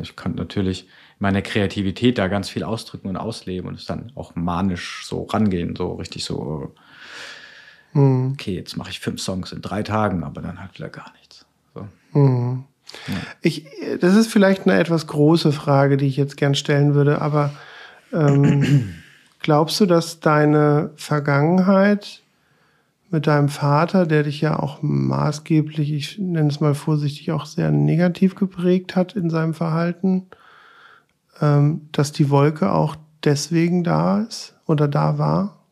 [SPEAKER 3] ich konnte natürlich meine Kreativität da ganz viel ausdrücken und ausleben und es dann auch manisch so rangehen, so richtig so, mhm. okay, jetzt mache ich fünf Songs in drei Tagen, aber dann halt wieder gar nichts. So.
[SPEAKER 2] Mhm. Ja. Ich, das ist vielleicht eine etwas große Frage, die ich jetzt gern stellen würde, aber ähm, glaubst du, dass deine Vergangenheit mit deinem Vater, der dich ja auch maßgeblich, ich nenne es mal vorsichtig, auch sehr negativ geprägt hat in seinem Verhalten, ähm, dass die Wolke auch deswegen da ist oder da war?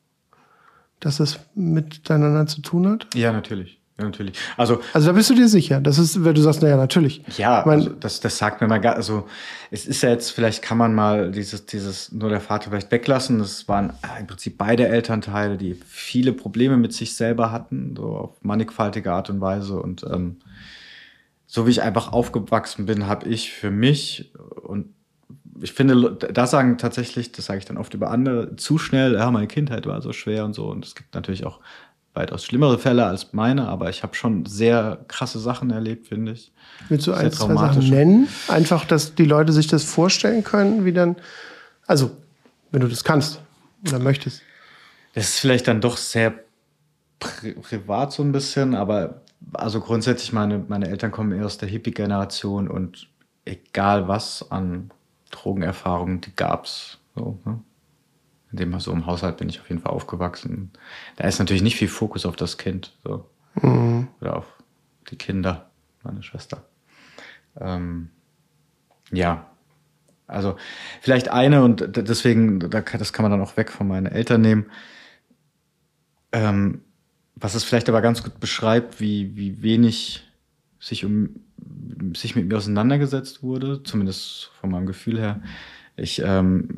[SPEAKER 2] Dass es miteinander zu tun hat?
[SPEAKER 3] Ja, natürlich. Ja, natürlich. Also,
[SPEAKER 2] Also da bist du dir sicher. Das ist, wenn du sagst, naja, natürlich.
[SPEAKER 3] ja,
[SPEAKER 2] Ich mein-
[SPEAKER 3] also das, das sagt mir mal gar, also es ist ja jetzt, vielleicht kann man mal dieses, dieses, nur der Vater vielleicht weglassen. Das waren äh, im Prinzip beide Elternteile, die viele Probleme mit sich selber hatten, so auf mannigfaltige Art und Weise. Und ähm, so wie ich einfach aufgewachsen bin, habe ich für mich und ich finde, da sagen tatsächlich, das sage ich dann oft über andere, zu schnell, ja, meine Kindheit war so schwer und so. Und es gibt natürlich auch weitaus schlimmere Fälle als meine, aber ich habe schon sehr krasse Sachen erlebt, finde ich.
[SPEAKER 2] Willst du ein, zwei. Sachen nennen? Einfach, dass die Leute sich das vorstellen können, wie dann, also, wenn du das kannst oder möchtest.
[SPEAKER 3] Das ist vielleicht dann doch sehr pri privat so ein bisschen, aber also grundsätzlich, meine, meine Eltern kommen eher aus der Hippie-Generation und egal was an Drogenerfahrungen, die gab's. So, ne? In dem so im Haushalt bin ich auf jeden Fall aufgewachsen. Da ist natürlich nicht viel Fokus auf das Kind. So. Oder auf die Kinder, meine Schwester. Ähm, ja, also vielleicht eine und deswegen, das kann man dann auch weg von meinen Eltern nehmen. Ähm, was es vielleicht aber ganz gut beschreibt, wie, wie wenig sich um sich mit mir auseinandergesetzt wurde, zumindest von meinem Gefühl her. Ich ähm,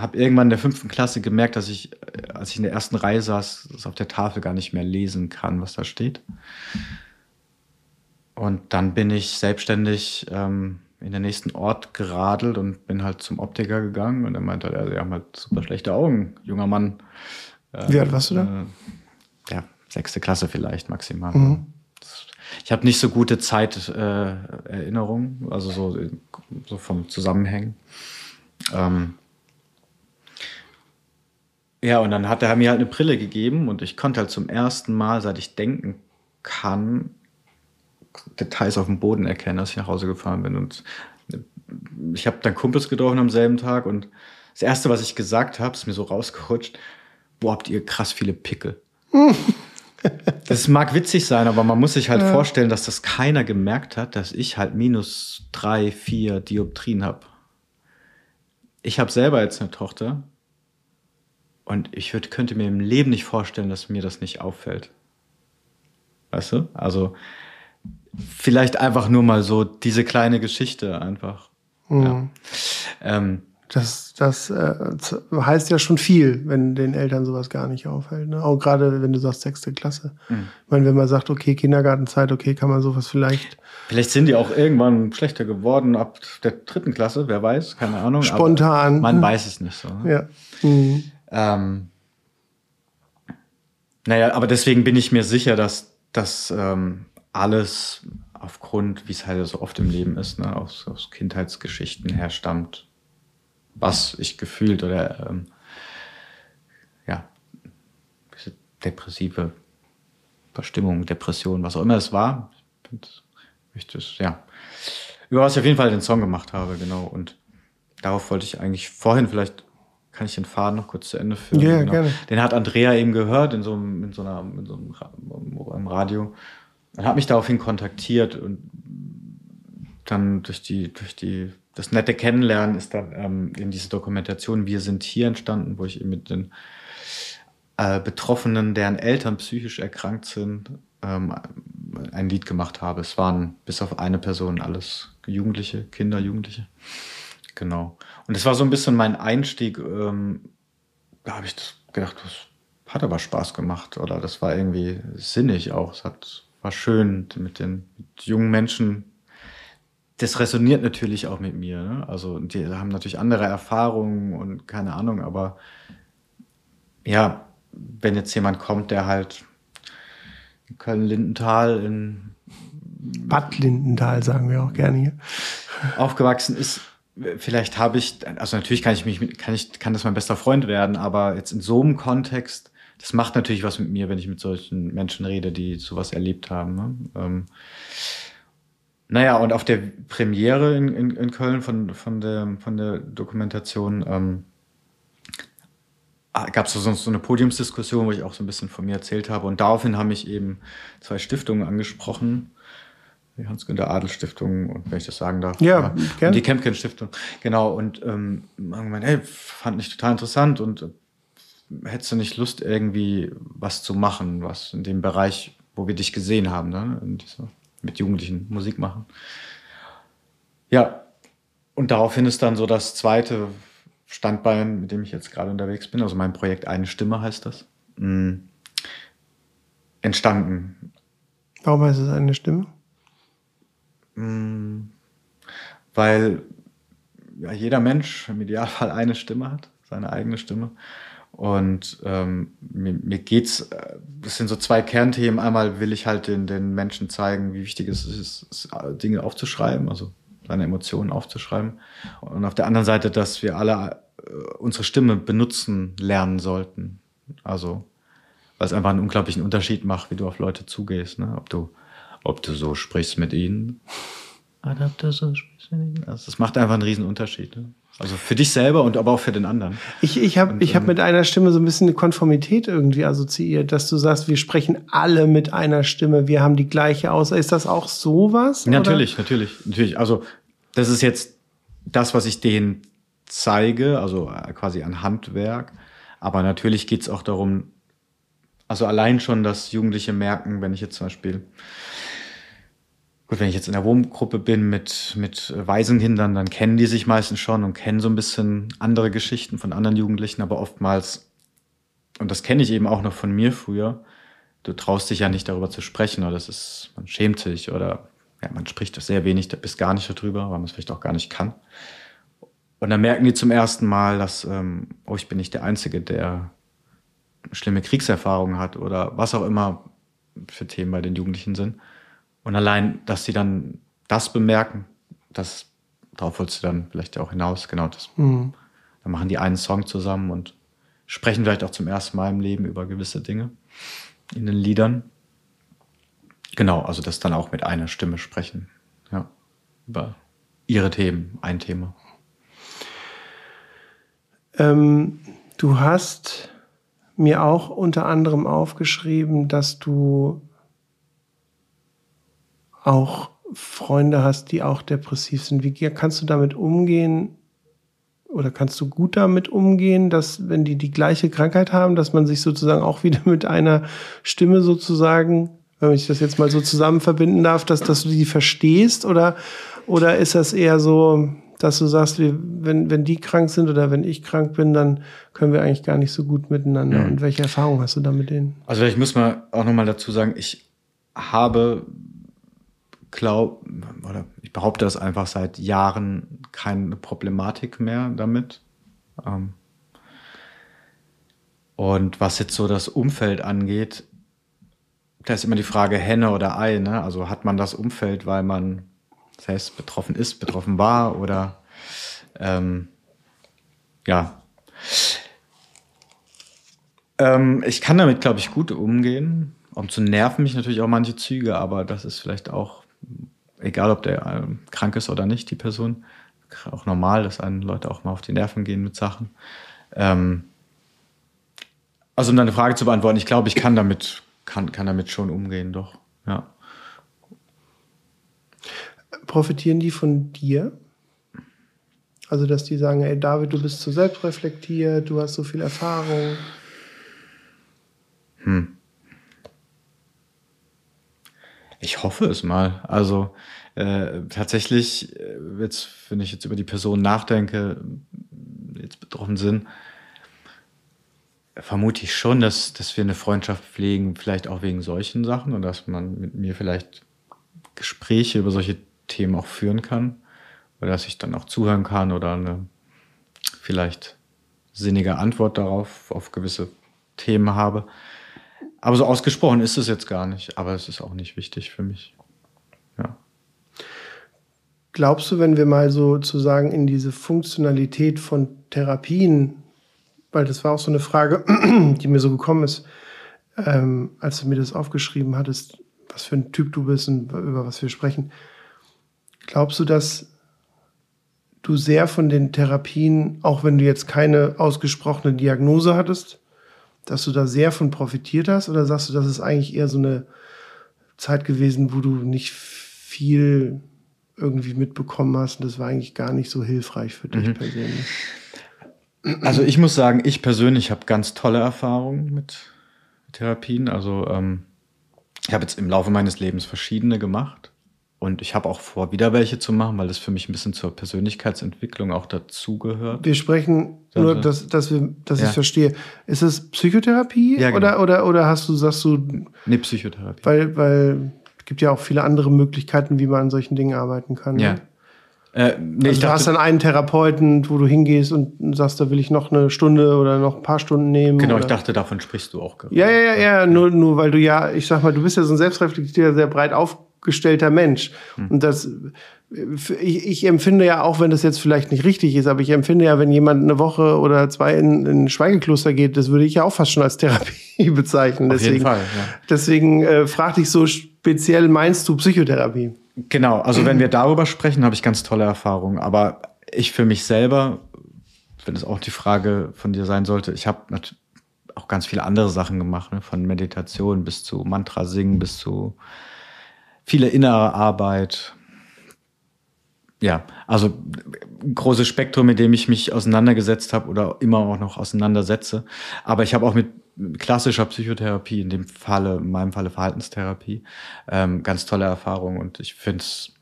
[SPEAKER 3] habe irgendwann in der fünften Klasse gemerkt, dass ich, äh, als ich in der ersten Reihe saß, das auf der Tafel gar nicht mehr lesen kann, was da steht. Und dann bin ich selbstständig ähm, in den nächsten Ort geradelt und bin halt zum Optiker gegangen und er meinte, ja, sie haben halt super schlechte Augen, junger Mann.
[SPEAKER 2] Wie alt warst du da?
[SPEAKER 3] Äh, ja, sechste Klasse vielleicht maximal. Das- Ich habe nicht so gute Zeiterinnerungen, äh, also so, so vom Zusammenhängen. Ähm, ja, und dann hat er mir halt eine Brille gegeben und ich konnte halt zum ersten Mal, seit ich denken kann, Details auf dem Boden erkennen, als ich nach Hause gefahren bin. Und ich habe dann Kumpels getroffen am selben Tag und das Erste, was ich gesagt habe, ist mir so rausgerutscht, wo habt ihr krass viele Pickel? Das mag witzig sein, aber man muss sich halt vorstellen, dass das keiner gemerkt hat, dass ich halt minus drei, vier Dioptrien habe. Ich habe selber jetzt eine Tochter und ich würd, könnte mir im Leben nicht vorstellen, dass mir das nicht auffällt. Weißt du? Also vielleicht einfach nur mal so diese kleine Geschichte einfach. Ja. Ähm,
[SPEAKER 2] Das, das äh, heißt ja schon viel, wenn den Eltern sowas gar nicht auffällt. Ne? Auch gerade, wenn du sagst sechste Klasse.
[SPEAKER 3] Mhm.
[SPEAKER 2] Ich meine, wenn man sagt, okay, Kindergartenzeit, okay, kann man sowas vielleicht
[SPEAKER 3] Vielleicht sind die auch irgendwann schlechter geworden ab der dritten Klasse, wer weiß, keine Ahnung.
[SPEAKER 2] Spontan.
[SPEAKER 3] Man weiß es nicht so. Ne?
[SPEAKER 2] Ja. Mhm.
[SPEAKER 3] Ähm, naja, aber deswegen bin ich mir sicher, dass das ähm, alles aufgrund, wie es halt so oft im Leben ist, ne, aus, aus Kindheitsgeschichten herstammt, was ich gefühlt oder ähm, ja, diese depressive Verstimmung, Depression, was auch immer es war. Ich es, ja. Über was ich auf jeden Fall den Song gemacht habe, genau. Und darauf wollte ich eigentlich vorhin vielleicht kann ich den Faden noch kurz zu Ende führen?
[SPEAKER 2] Ja, gerne.
[SPEAKER 3] Den hat Andrea eben gehört in so einem, in so einer, in so einem Radio und hat mich daraufhin kontaktiert und dann durch die, durch die, das nette Kennenlernen ist dann ähm, eben diese Dokumentation Wir sind hier entstanden, wo ich eben mit den äh, Betroffenen, deren Eltern psychisch erkrankt sind, ähm, ein Lied gemacht habe. Es waren bis auf eine Person alles Jugendliche, Kinder, Jugendliche. Genau. Und es war so ein bisschen mein Einstieg. Ähm, da habe ich das gedacht, das hat aber Spaß gemacht oder das war irgendwie sinnig auch. Es hat, war schön mit den mit jungen Menschen. Das resoniert natürlich auch mit mir. Ne? Also die haben natürlich andere Erfahrungen und keine Ahnung, aber ja, wenn jetzt jemand kommt, der halt in Köln-Lindenthal in
[SPEAKER 2] Bad Lindenthal sagen wir auch gerne hier.
[SPEAKER 3] aufgewachsen ist, vielleicht habe ich, also natürlich kann ich mich, kann ich, kann das mein bester Freund werden, aber jetzt in so einem Kontext, das macht natürlich was mit mir, wenn ich mit solchen Menschen rede, die sowas erlebt haben. Ne? Ähm, naja, und auf der Premiere in, in, in Köln von, von, der, von der Dokumentation ähm, gab es so, so eine Podiumsdiskussion, wo ich auch so ein bisschen von mir erzählt habe. Und daraufhin haben mich eben zwei Stiftungen angesprochen. Die Hans-Günter Adel Stiftung und wenn ich das sagen darf.
[SPEAKER 2] Ja.
[SPEAKER 3] Und die Kempken Stiftung. Genau. Und ähm, haben gemeint, hey, fand ich total interessant und äh, hättest du nicht Lust, irgendwie was zu machen, was in dem Bereich wo wir dich gesehen haben, ne? Dieser, mit Jugendlichen Musik machen. Ja, und daraufhin ist dann so das zweite Standbein, mit dem ich jetzt gerade unterwegs bin, also mein Projekt Eine Stimme heißt das, mh, mm, entstanden.
[SPEAKER 2] Warum heißt es eine Stimme?
[SPEAKER 3] Mm, weil ja, jeder Mensch im Idealfall eine Stimme hat, seine eigene Stimme. Und ähm, mir, mir geht's, äh, das sind so zwei Kernthemen. Einmal will ich halt den, den Menschen zeigen, wie wichtig es ist, Dinge aufzuschreiben, also seine Emotionen aufzuschreiben. Und auf der anderen Seite, dass wir alle äh, unsere Stimme benutzen lernen sollten. Also, weil es einfach einen unglaublichen Unterschied macht, wie du auf Leute zugehst, ne? Ob du, ob du so sprichst mit ihnen. Oder ob du so sprichst mit ihnen. Also, das macht einfach einen riesen Unterschied. Ne? Also für dich selber und aber auch für den anderen.
[SPEAKER 2] Ich, ich habe ich hab ähm, mit einer Stimme so ein bisschen eine Konformität irgendwie assoziiert, dass du sagst, wir sprechen alle mit einer Stimme, wir haben die gleiche Aussage. Ist das auch sowas?
[SPEAKER 3] Natürlich, oder? natürlich, natürlich. Also das ist jetzt das, was ich denen zeige, also äh, quasi ein Handwerk. Aber natürlich geht's auch darum, also allein schon, dass Jugendliche merken, wenn ich jetzt zum Beispiel Gut, wenn ich jetzt in der Wohngruppe bin mit, mit Waisenkindern, dann kennen die sich meistens schon und kennen so ein bisschen andere Geschichten von anderen Jugendlichen, aber oftmals, und das kenne ich eben auch noch von mir früher, du traust dich ja nicht darüber zu sprechen oder das ist, man schämt sich oder ja, man spricht sehr wenig bis gar nicht darüber, weil man es vielleicht auch gar nicht kann. Und dann merken die zum ersten Mal, dass, ähm, oh, ich bin nicht der Einzige, der schlimme Kriegserfahrungen hat oder was auch immer für Themen bei den Jugendlichen sind. Und allein, dass sie dann das bemerken, das, darauf wolltest du dann vielleicht auch hinaus, genau das. Mhm. Dann machen die einen Song zusammen und sprechen vielleicht auch zum ersten Mal im Leben über gewisse Dinge in den Liedern. Genau, also das dann auch mit einer Stimme sprechen. Ja, über ihre Themen, ein Thema.
[SPEAKER 2] Ähm, du hast mir auch unter anderem aufgeschrieben, dass du auch Freunde hast, die auch depressiv sind. Wie kannst du damit umgehen? Oder kannst du gut damit umgehen, dass wenn die die gleiche Krankheit haben, dass man sich sozusagen auch wieder mit einer Stimme sozusagen, wenn ich das jetzt mal so zusammen verbinden darf, dass, dass du die verstehst? Oder, oder ist das eher so, dass du sagst, wenn, wenn die krank sind oder wenn ich krank bin, dann können wir eigentlich gar nicht so gut miteinander. Mhm. Und welche Erfahrungen hast du da mit denen?
[SPEAKER 3] Also ich muss mal auch nochmal dazu sagen, ich habe glaube, oder ich behaupte das einfach seit Jahren keine Problematik mehr damit. Ähm und was jetzt so das Umfeld angeht, da ist immer die Frage Henne oder Ei. Ne? Also hat man das Umfeld, weil man selbst betroffen ist, betroffen war oder ähm, ja. Ähm, ich kann damit, glaube ich, gut umgehen. Um zu nerven mich natürlich auch manche Züge, aber das ist vielleicht auch egal ob der äh, krank ist oder nicht, die Person. Auch normal, dass einen Leute auch mal auf die Nerven gehen mit Sachen. Ähm, also um deine Frage zu beantworten, ich glaube, ich kann damit, kann, kann damit schon umgehen, doch. Ja.
[SPEAKER 2] Profitieren die von dir? Also, dass die sagen, ey David, du bist so selbstreflektiert, du hast so viel Erfahrung. Hm.
[SPEAKER 3] Ich hoffe es mal. Also äh, tatsächlich, äh, jetzt, wenn ich jetzt über die Person nachdenke, jetzt betroffen sind, vermute ich schon, dass, dass wir eine Freundschaft pflegen, vielleicht auch wegen solchen Sachen und dass man mit mir vielleicht Gespräche über solche Themen auch führen kann oder dass ich dann auch zuhören kann oder eine vielleicht sinnige Antwort darauf auf gewisse Themen habe. Aber so ausgesprochen ist es jetzt gar nicht. Aber es ist auch nicht wichtig für mich. Ja.
[SPEAKER 2] Glaubst du, wenn wir mal sozusagen in diese Funktionalität von Therapien, weil das war auch so eine Frage, die mir so gekommen ist, ähm, als du mir das aufgeschrieben hattest, was für ein Typ du bist und über was wir sprechen. Glaubst du, dass du sehr von den Therapien, auch wenn du jetzt keine ausgesprochene Diagnose hattest, dass du da sehr von profitiert hast? Oder sagst du, das ist eigentlich eher so eine Zeit gewesen, wo du nicht viel irgendwie mitbekommen hast und das war eigentlich gar nicht so hilfreich für dich mhm. persönlich?
[SPEAKER 3] Also ich muss sagen, ich persönlich habe ganz tolle Erfahrungen mit Therapien. Also ähm, ich habe jetzt im Laufe meines Lebens verschiedene gemacht. Und ich habe auch vor, wieder welche zu machen, weil das für mich ein bisschen zur Persönlichkeitsentwicklung auch dazugehört.
[SPEAKER 2] Wir sprechen nur,
[SPEAKER 3] Also-
[SPEAKER 2] dass, dass, wir, dass
[SPEAKER 3] Ja.
[SPEAKER 2] ich verstehe. Ist es Psychotherapie
[SPEAKER 3] Ja, genau.
[SPEAKER 2] oder, oder, oder hast du, sagst du,
[SPEAKER 3] Nee, Psychotherapie.
[SPEAKER 2] weil, weil es gibt ja auch viele andere Möglichkeiten, wie man an solchen Dingen arbeiten kann.
[SPEAKER 3] ja.
[SPEAKER 2] Ne?
[SPEAKER 3] Äh, nee,
[SPEAKER 2] Also du hast
[SPEAKER 3] dachte,
[SPEAKER 2] dann einen Therapeuten, wo du hingehst und sagst, da will ich noch eine Stunde oder noch ein paar Stunden nehmen.
[SPEAKER 3] genau,
[SPEAKER 2] oder?
[SPEAKER 3] ich dachte, davon sprichst du auch gerade.
[SPEAKER 2] Ja, ja, ja, ja, nur, nur weil du ja, ich sag mal, du bist ja so ein selbstreflektierter, sehr breit aufgestellter Mensch.
[SPEAKER 3] Hm.
[SPEAKER 2] Und das, ich, ich empfinde ja auch, wenn das jetzt vielleicht nicht richtig ist, aber ich empfinde ja, wenn jemand eine Woche oder zwei in, in ein Schweigekloster geht, das würde ich ja auch fast schon als Therapie bezeichnen.
[SPEAKER 3] Auf jeden
[SPEAKER 2] deswegen
[SPEAKER 3] Fall, ja.
[SPEAKER 2] deswegen äh, fragte ich so speziell, meinst du Psychotherapie?
[SPEAKER 3] Genau, also wenn wir darüber sprechen, habe ich ganz tolle Erfahrungen. Aber ich für mich selber, wenn es auch die Frage von dir sein sollte, ich habe auch ganz viele andere Sachen gemacht, ne? von Meditation bis zu Mantra singen, bis zu viele innere Arbeit. Ja, also ein großes Spektrum, mit dem ich mich auseinandergesetzt habe oder immer auch noch auseinandersetze. Aber ich habe auch mit klassischer Psychotherapie, in dem Falle, in meinem Falle Verhaltenstherapie, ähm, ganz tolle Erfahrungen. Und ich finde es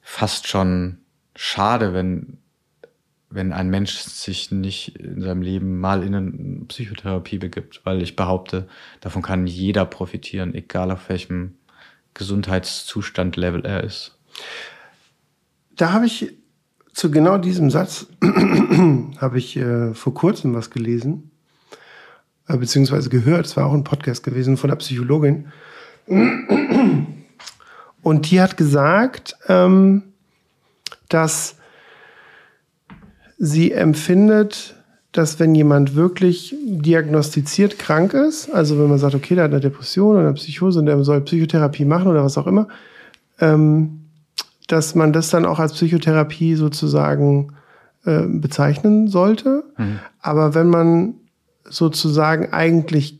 [SPEAKER 3] fast schon schade, wenn, wenn ein Mensch sich nicht in seinem Leben mal in eine Psychotherapie begibt, weil ich behaupte, davon kann jeder profitieren, egal auf welchem Gesundheitszustand Level er ist.
[SPEAKER 2] Da habe ich zu genau diesem Satz habe ich äh, vor kurzem was gelesen, äh, beziehungsweise gehört. Es war auch ein Podcast gewesen von der Psychologin. Und die hat gesagt, ähm, dass sie empfindet, dass wenn jemand wirklich diagnostiziert krank ist, also wenn man sagt, okay, der hat eine Depression oder eine Psychose und der soll Psychotherapie machen oder was auch immer, ähm, dass man das dann auch als Psychotherapie sozusagen äh, bezeichnen sollte. Aber wenn man sozusagen eigentlich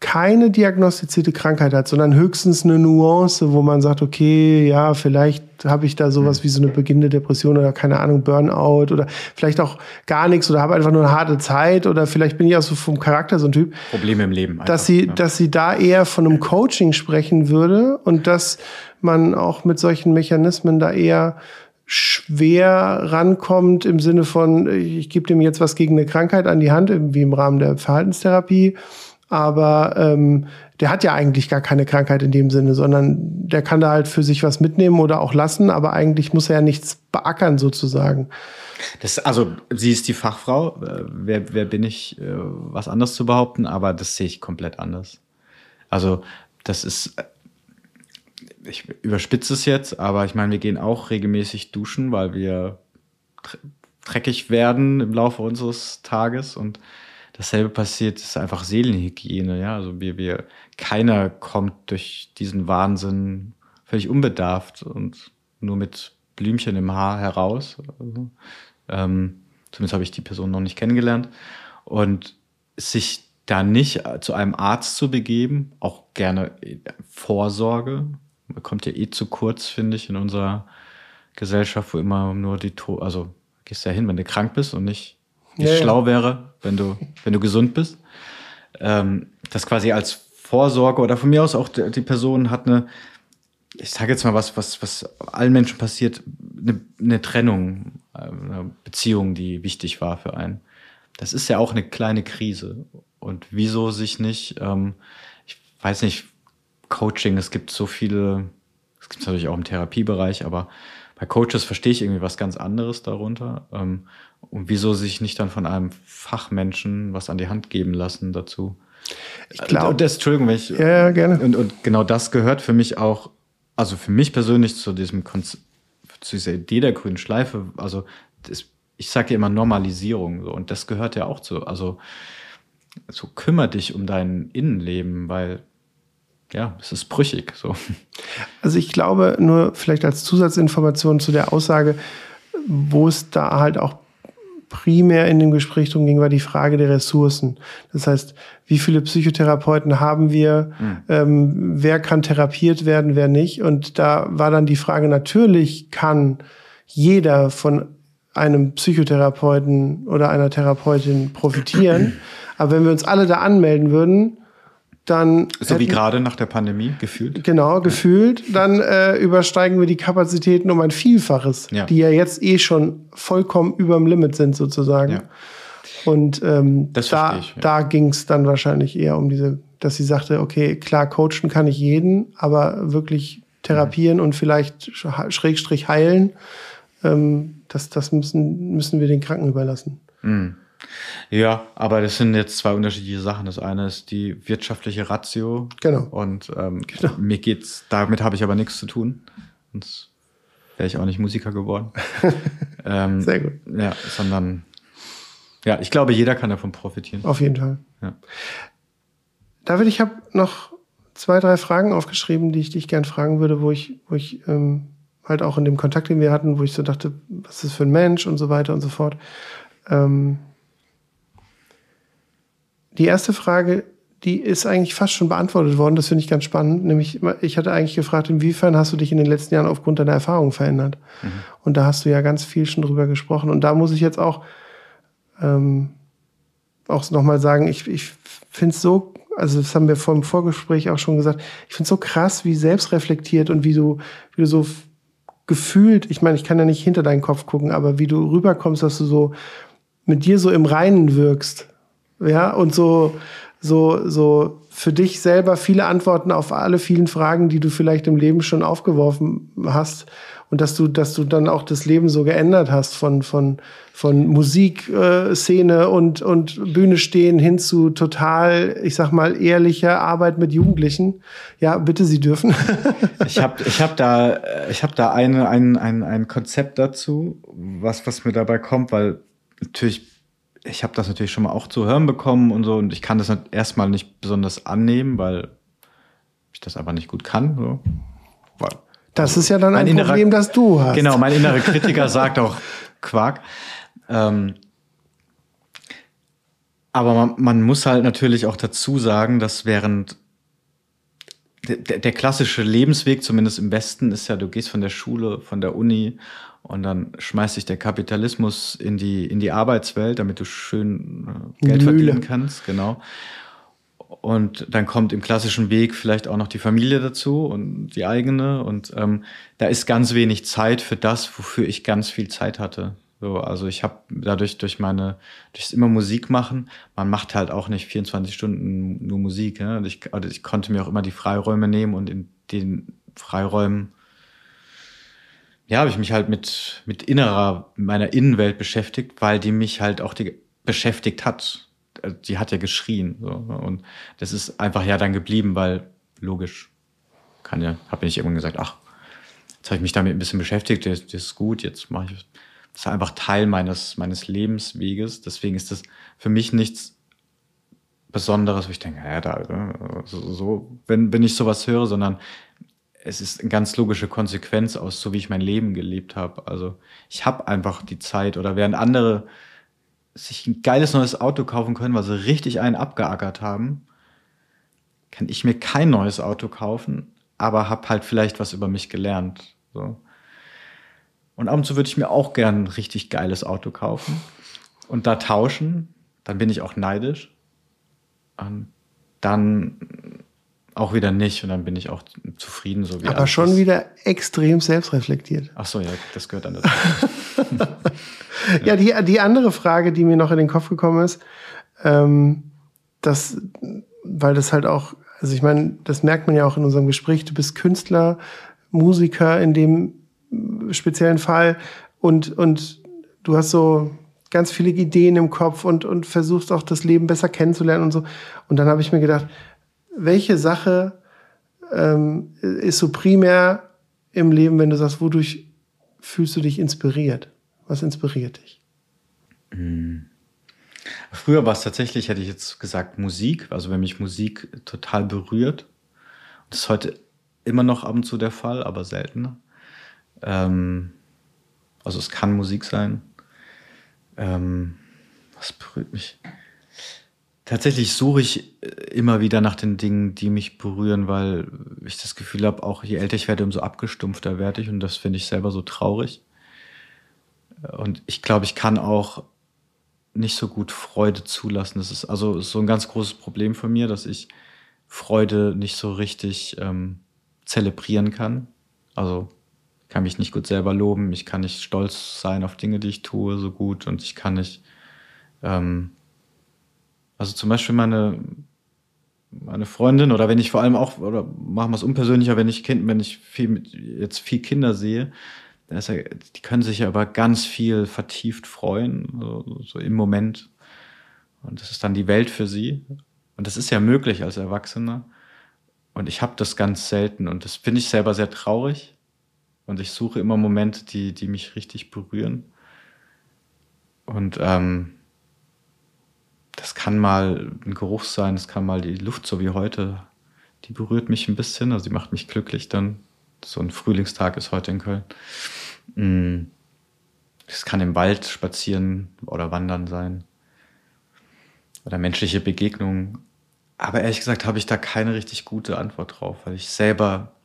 [SPEAKER 2] keine diagnostizierte Krankheit hat, sondern höchstens eine Nuance, wo man sagt, okay, ja, vielleicht habe ich da sowas wie so eine beginnende Depression oder keine Ahnung, Burnout oder vielleicht auch gar nichts oder habe einfach nur eine harte Zeit oder vielleicht bin ich auch so vom Charakter so ein Typ,
[SPEAKER 3] Probleme im Leben. Einfach,
[SPEAKER 2] dass sie,
[SPEAKER 3] ja.
[SPEAKER 2] dass sie da eher von einem Coaching sprechen würde und dass man auch mit solchen Mechanismen da eher schwer rankommt im Sinne von, ich gebe dem jetzt was gegen eine Krankheit an die Hand, wie im Rahmen der Verhaltenstherapie. Aber ähm, der hat ja eigentlich gar keine Krankheit in dem Sinne, sondern der kann da halt für sich was mitnehmen oder auch lassen, aber eigentlich muss er ja nichts beackern sozusagen.
[SPEAKER 3] Das, also, sie ist die Fachfrau. Äh, Wer, wer bin ich, äh, was anderes zu behaupten? Aber das sehe ich komplett anders. Also, das ist, äh, ich überspitze es jetzt, aber ich meine, wir gehen auch regelmäßig duschen, weil wir dre- dreckig werden im Laufe unseres Tages und dasselbe passiert, ist einfach Seelenhygiene, ja. Also wir, wir, keiner kommt durch diesen Wahnsinn völlig unbedarft und nur mit Blümchen im Haar heraus. Also, ähm, zumindest habe ich die Person noch nicht kennengelernt. Und sich da nicht zu einem Arzt zu begeben, auch gerne äh, Vorsorge, man kommt ja eh zu kurz, finde ich, in unserer Gesellschaft, wo immer nur die, to also gehst ja hin, wenn du krank bist und nicht, nicht
[SPEAKER 2] Ja,
[SPEAKER 3] schlau wäre, wenn du, wenn du gesund bist. Ähm, das quasi als Vorsorge oder von mir aus auch die, die Person hat eine, ich sage jetzt mal was, was, was allen Menschen passiert, eine, eine Trennung, äh, eine Beziehung, die wichtig war für einen. Das ist ja auch eine kleine Krise. Und wieso sich nicht, ähm, ich weiß nicht, Coaching, es gibt so viele, es gibt natürlich auch im Therapiebereich, aber bei Coaches verstehe ich irgendwie was ganz anderes darunter. Ähm, und wieso sich nicht dann von einem Fachmenschen was an die Hand geben lassen dazu?
[SPEAKER 2] Ich glaube,
[SPEAKER 3] Und das, Entschuldigung, wenn ich,
[SPEAKER 2] ja, ja, gerne.
[SPEAKER 3] und, und genau das gehört für mich auch, also für mich persönlich zu diesem Konzept, zu dieser Idee der grünen Schleife, also das, ich sage ja immer Normalisierung so und das gehört ja auch zu, also so kümmere dich um dein Innenleben, weil ja, es ist brüchig so.
[SPEAKER 2] Also ich glaube, nur vielleicht als Zusatzinformation zu der Aussage, wo es da halt auch primär in dem Gespräch drum ging, war die Frage der Ressourcen. Das heißt, wie viele Psychotherapeuten haben wir? Ähm, wer kann therapiert werden, wer nicht? Und da war dann die Frage, natürlich kann jeder von einem Psychotherapeuten oder einer Therapeutin profitieren. Aber wenn wir uns alle da anmelden würden, dann.
[SPEAKER 3] So wie gerade nach der Pandemie, gefühlt.
[SPEAKER 2] Genau, gefühlt. Dann äh, übersteigen wir die Kapazitäten um ein Vielfaches,
[SPEAKER 3] Ja.
[SPEAKER 2] die ja jetzt eh schon vollkommen überm Limit sind, sozusagen.
[SPEAKER 3] Ja.
[SPEAKER 2] Und ähm,
[SPEAKER 3] Das
[SPEAKER 2] da,
[SPEAKER 3] ich, ja.
[SPEAKER 2] da ging es dann wahrscheinlich eher um diese, dass sie sagte, okay, klar, coachen kann ich jeden, aber wirklich therapieren und vielleicht sch- Schrägstrich heilen, ähm, das, das müssen, müssen wir den Kranken überlassen.
[SPEAKER 3] Ja, aber das sind jetzt zwei unterschiedliche Sachen. Das eine ist die wirtschaftliche Ratio.
[SPEAKER 2] Genau.
[SPEAKER 3] Und ähm, mir geht's, damit habe ich aber nichts zu tun. Sonst wäre ich auch nicht Musiker geworden. ähm,
[SPEAKER 2] Sehr gut.
[SPEAKER 3] Ja, sondern ja, ich glaube, jeder kann davon profitieren.
[SPEAKER 2] Auf jeden Fall.
[SPEAKER 3] Ja.
[SPEAKER 2] David, ich habe noch zwei, drei Fragen aufgeschrieben, die ich dich gern fragen würde, wo ich, wo ich ähm, halt auch in dem Kontakt, den wir hatten, wo ich so dachte, was ist das für ein Mensch und so weiter und so fort. Ähm, die erste Frage, die ist eigentlich fast schon beantwortet worden, das finde ich ganz spannend. Nämlich, ich hatte eigentlich gefragt, inwiefern hast du dich in den letzten Jahren aufgrund deiner Erfahrungen verändert? Und da hast du ja ganz viel schon drüber gesprochen. Und da muss ich jetzt auch ähm, auch nochmal sagen, ich, ich finde es so, also das haben wir vor dem Vorgespräch auch schon gesagt, ich finde es so krass, wie selbstreflektiert und wie du, wie du so gefühlt, ich meine, ich kann ja nicht hinter deinen Kopf gucken, aber wie du rüberkommst, dass du so mit dir so im Reinen wirkst. Ja, und so, so, so für dich selber viele Antworten auf alle vielen Fragen, die du vielleicht im Leben schon aufgeworfen hast. Und dass du, dass du dann auch das Leben so geändert hast von, von, von Musikszene äh, und, und Bühne stehen hin zu total, ich sag mal, ehrlicher Arbeit mit Jugendlichen. Ja, bitte, Sie dürfen.
[SPEAKER 3] Ich habe ich hab da, ich hab da eine, ein, ein, ein Konzept dazu, was, was mir dabei kommt, weil natürlich, ich habe das natürlich schon mal auch zu hören bekommen und so, und ich kann das nicht- erstmal nicht besonders annehmen, weil ich das einfach nicht gut kann. So.
[SPEAKER 2] Das ist ja dann ein
[SPEAKER 3] innerer-
[SPEAKER 2] Problem, das du hast.
[SPEAKER 3] Genau, mein innerer Kritiker sagt auch Quark. Ähm, aber man, man muss halt natürlich auch dazu sagen, dass während der, der klassische Lebensweg, zumindest im Westen, ist ja, du gehst von der Schule, von der Uni und dann schmeißt sich der Kapitalismus in die, in die Arbeitswelt, damit du schön äh, Geld
[SPEAKER 2] Mühle.
[SPEAKER 3] verdienen kannst, genau. Und dann kommt im klassischen Weg vielleicht auch noch die Familie dazu und die eigene. Und ähm, da ist ganz wenig Zeit für das, wofür ich ganz viel Zeit hatte. So, also ich habe dadurch durch meine, durchs immer Musik machen, man macht halt auch nicht 24 Stunden nur Musik. Und ich, also ich konnte mir auch immer die Freiräume nehmen und in den Freiräumen ja, habe ich mich halt mit, mit innerer, meiner Innenwelt beschäftigt, weil die mich halt auch die beschäftigt hat. Äh, Die hat ja geschrien. So. ne? Und das ist einfach ja dann geblieben, weil logisch kann ja, habe ich irgendwann gesagt, ach, jetzt habe ich mich damit ein bisschen beschäftigt, das, das ist gut, jetzt mache ich das ist einfach Teil meines, meines Lebensweges. Deswegen ist das für mich nichts Besonderes, wo ich denke, ja, da, äh, so, so wenn, wenn ich sowas höre, sondern es ist eine ganz logische Konsequenz aus, so wie ich mein Leben gelebt habe. Also ich habe einfach die Zeit oder während andere sich ein geiles neues Auto kaufen können, weil sie richtig einen abgeackert haben, kann ich mir kein neues Auto kaufen, aber habe halt vielleicht was über mich gelernt. So. Und ab und zu würde ich mir auch gern ein richtig geiles Auto kaufen und da tauschen. Dann bin ich auch neidisch. Und dann auch wieder nicht und dann bin ich auch zufrieden, so wie
[SPEAKER 2] Aber schon
[SPEAKER 3] ist.
[SPEAKER 2] wieder extrem selbstreflektiert.
[SPEAKER 3] Ach so, ja, das gehört dann dazu.
[SPEAKER 2] Ja, die, die andere Frage, die mir noch in den Kopf gekommen ist, ähm, das, weil das halt auch, also ich meine, das merkt man ja auch in unserem Gespräch, du bist Künstler, Musiker in dem speziellen Fall und, und du hast so ganz viele Ideen im Kopf und, und versuchst auch das Leben besser kennenzulernen und so. Und dann habe ich mir gedacht, welche Sache ähm, ist so primär im Leben, wenn du sagst, wodurch fühlst du dich inspiriert? Was inspiriert dich?
[SPEAKER 3] Früher war es tatsächlich, hätte ich jetzt gesagt, Musik. Also wenn mich Musik total berührt. Das ist heute immer noch ab und zu der Fall, aber seltener. Ähm, also es kann Musik sein. Ähm, was berührt mich? Tatsächlich suche ich äh, immer wieder nach den Dingen, die mich berühren, weil ich das Gefühl habe, auch je älter ich werde, umso abgestumpfter werde ich und das finde ich selber so traurig. Und ich glaube, ich kann auch nicht so gut Freude zulassen. Das ist also so ein ganz großes Problem von mir, dass ich Freude nicht so richtig ähm, zelebrieren kann. Also kann mich nicht gut selber loben, ich kann nicht stolz sein auf Dinge, die ich tue, so gut und ich kann nicht. Ähm, also zum Beispiel meine, meine Freundin oder wenn ich vor allem auch, oder machen wir es unpersönlicher, wenn ich Kind, wenn ich viel, jetzt viel Kinder sehe, ja, die können sich ja über ganz viel vertieft freuen, so, so im Moment. Und das ist dann die Welt für sie. Und das ist ja möglich als Erwachsener. Und ich habe das ganz selten. Und das finde ich selber sehr traurig. Und ich suche immer Momente, die, die mich richtig berühren. Und ähm, das kann mal ein Geruch sein, das kann mal die Luft, so wie heute. Die berührt mich ein bisschen, also die macht mich glücklich dann. So ein Frühlingstag ist heute in Köln. Mm. Es kann im Wald spazieren oder wandern sein. Oder menschliche Begegnungen. Aber ehrlich gesagt habe ich da keine richtig gute Antwort drauf, weil ich selber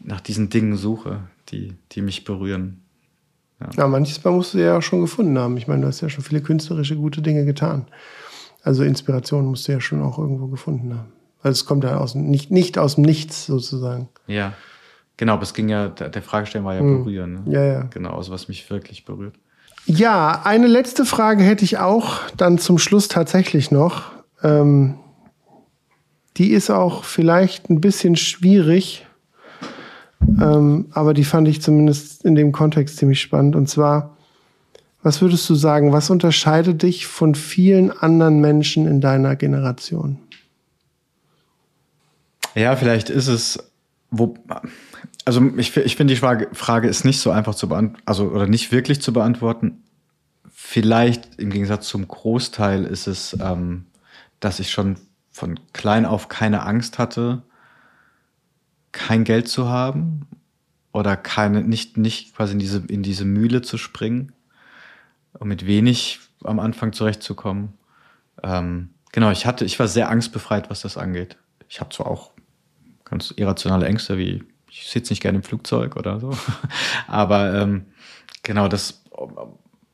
[SPEAKER 3] nach diesen Dingen suche, die, die mich berühren.
[SPEAKER 2] Ja. ja, manches Mal musst du ja auch schon gefunden haben. Ich meine, du hast ja schon viele künstlerische gute Dinge getan. Also Inspiration musst du ja schon auch irgendwo gefunden haben. Also es kommt ja aus nicht, nicht aus dem Nichts sozusagen.
[SPEAKER 3] Ja, genau, aber es ging ja, der Fragestellung war ja hm. berühren.
[SPEAKER 2] Ne? Ja, ja.
[SPEAKER 3] Genau, also was mich wirklich berührt.
[SPEAKER 2] Ja, eine letzte Frage hätte ich auch dann zum Schluss tatsächlich noch. Ähm, die ist auch vielleicht ein bisschen schwierig, ähm, aber die fand ich zumindest in dem Kontext ziemlich spannend. Und zwar, was würdest du sagen, was unterscheidet dich von vielen anderen Menschen in deiner Generation?
[SPEAKER 3] Ja, vielleicht ist es, wo, also ich, ich finde, die Frage, Frage ist nicht so einfach zu beantworten, also oder nicht wirklich zu beantworten. Vielleicht im Gegensatz zum Großteil ist es, ähm, dass ich schon von klein auf keine Angst hatte, kein Geld zu haben oder keine, nicht, nicht quasi in diese, in diese Mühle zu springen und mit wenig am Anfang zurechtzukommen. Ähm, genau, ich hatte, ich war sehr angstbefreit, was das angeht. Ich habe zwar auch ganz irrationale Ängste, wie ich sitze nicht gerne im Flugzeug oder so, aber ähm, genau das,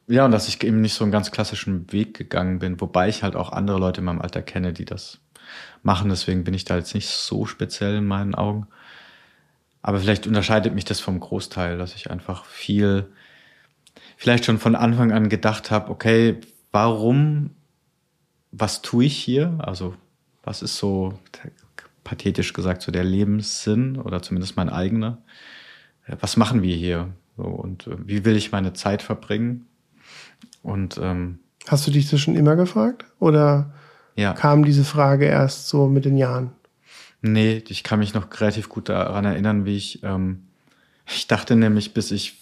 [SPEAKER 3] ja, und dass ich eben nicht so einen ganz klassischen Weg gegangen bin, wobei ich halt auch andere Leute in meinem Alter kenne, die das machen. Deswegen bin ich da jetzt nicht so speziell in meinen Augen. Aber vielleicht unterscheidet mich das vom Großteil, dass ich einfach viel, vielleicht schon von Anfang an gedacht habe, okay, warum, was tue ich hier? Also, was ist so, pathetisch gesagt, so der Lebenssinn oder zumindest mein eigener? Was machen wir hier? So, und äh, wie will ich meine Zeit verbringen? Und ähm,
[SPEAKER 2] hast du dich das schon immer gefragt? Oder ja. kam diese Frage erst so mit den Jahren?
[SPEAKER 3] Nee, ich kann mich noch relativ gut daran erinnern, wie ich, ähm, ich dachte nämlich, bis ich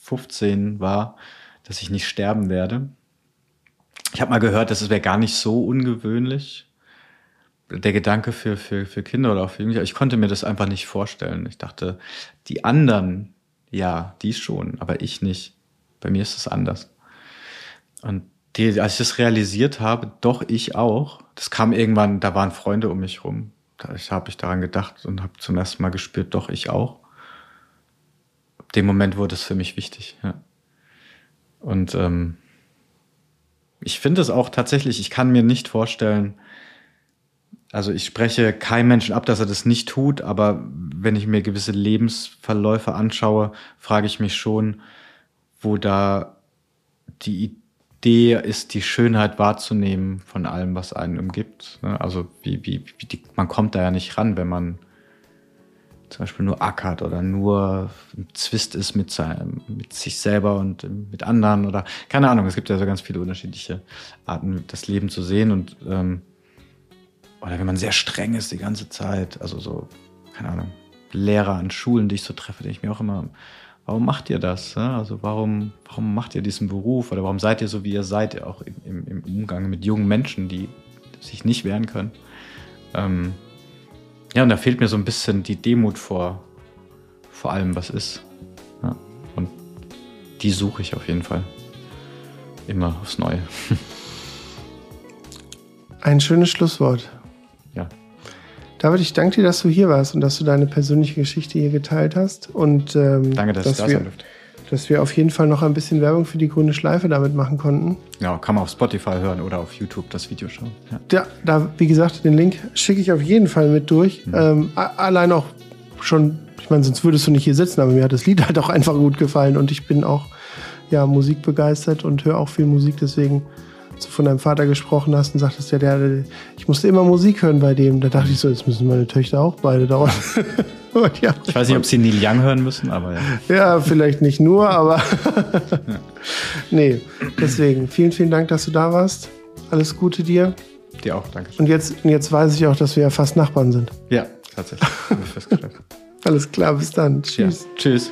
[SPEAKER 3] 15 war, dass ich nicht sterben werde. Ich habe mal gehört, das wäre gar nicht so ungewöhnlich. Der Gedanke für, für, für Kinder oder auch für Jugendliche. Ich konnte mir das einfach nicht vorstellen. Ich dachte, die anderen, ja, die schon, aber ich nicht. Bei mir ist es anders. Und die, als ich das realisiert habe, doch ich auch, das kam irgendwann, da waren Freunde um mich rum, da habe ich daran gedacht und habe zum ersten Mal gespürt, doch ich auch. Ab dem Moment wurde es für mich wichtig. Ja. Und ähm, ich finde es auch tatsächlich, ich kann mir nicht vorstellen, also ich spreche keinem Menschen ab, dass er das nicht tut, aber wenn ich mir gewisse Lebensverläufe anschaue, frage ich mich schon, wo da die Idee ist, die Schönheit wahrzunehmen von allem, was einen umgibt. Ne? Also wie, wie, wie die, man kommt da ja nicht ran, wenn man zum Beispiel nur ackert oder nur im Zwist ist mit, seinem, mit sich selber und mit anderen oder keine Ahnung. Es gibt ja so ganz viele unterschiedliche Arten, das Leben zu sehen und ähm, oder wenn man sehr streng ist die ganze Zeit. Also so, keine Ahnung, Lehrer an Schulen, die ich so treffe, denke ich mir auch immer, warum macht ihr das? Also warum, warum macht ihr diesen Beruf oder warum seid ihr so, wie ihr seid, auch im, im Umgang mit jungen Menschen, die sich nicht wehren können? Ähm, ja, und da fehlt mir so ein bisschen die Demut vor, vor allem, was ist. Ja, und die suche ich auf jeden Fall. Immer aufs Neue.
[SPEAKER 2] Ein schönes Schlusswort.
[SPEAKER 3] Ja.
[SPEAKER 2] David, ich danke dir, dass du hier warst und dass du deine persönliche Geschichte hier geteilt hast. Und, ähm,
[SPEAKER 3] danke, dass, dass ich da sein durfte.
[SPEAKER 2] dass wir auf jeden Fall noch ein bisschen Werbung für die grüne Schleife damit machen konnten.
[SPEAKER 3] Ja, kann man auf Spotify hören oder auf YouTube das Video schauen. Ja,
[SPEAKER 2] ja da, wie gesagt, den Link schicke ich auf jeden Fall mit durch. Mhm. Ähm, allein auch schon, ich meine, sonst würdest du nicht hier sitzen, aber mir hat das Lied halt auch einfach gut gefallen und ich bin auch ja, musikbegeistert und höre auch viel Musik, deswegen du von deinem Vater gesprochen hast und sagtest, ja, der, ich musste immer Musik hören bei dem. Da dachte ich so, jetzt müssen meine Töchter auch beide dauern.
[SPEAKER 3] ja, ich weiß nicht, ob sie Neil Young hören müssen, aber
[SPEAKER 2] ja. Ja, vielleicht nicht nur, aber nee, deswegen vielen, vielen Dank, dass du da warst. Alles Gute dir.
[SPEAKER 3] Dir auch, danke.
[SPEAKER 2] Und jetzt, jetzt weiß ich auch, dass wir ja fast Nachbarn sind.
[SPEAKER 3] Ja, tatsächlich.
[SPEAKER 2] Alles klar, bis dann. Tschüss.
[SPEAKER 3] Ja, tschüss.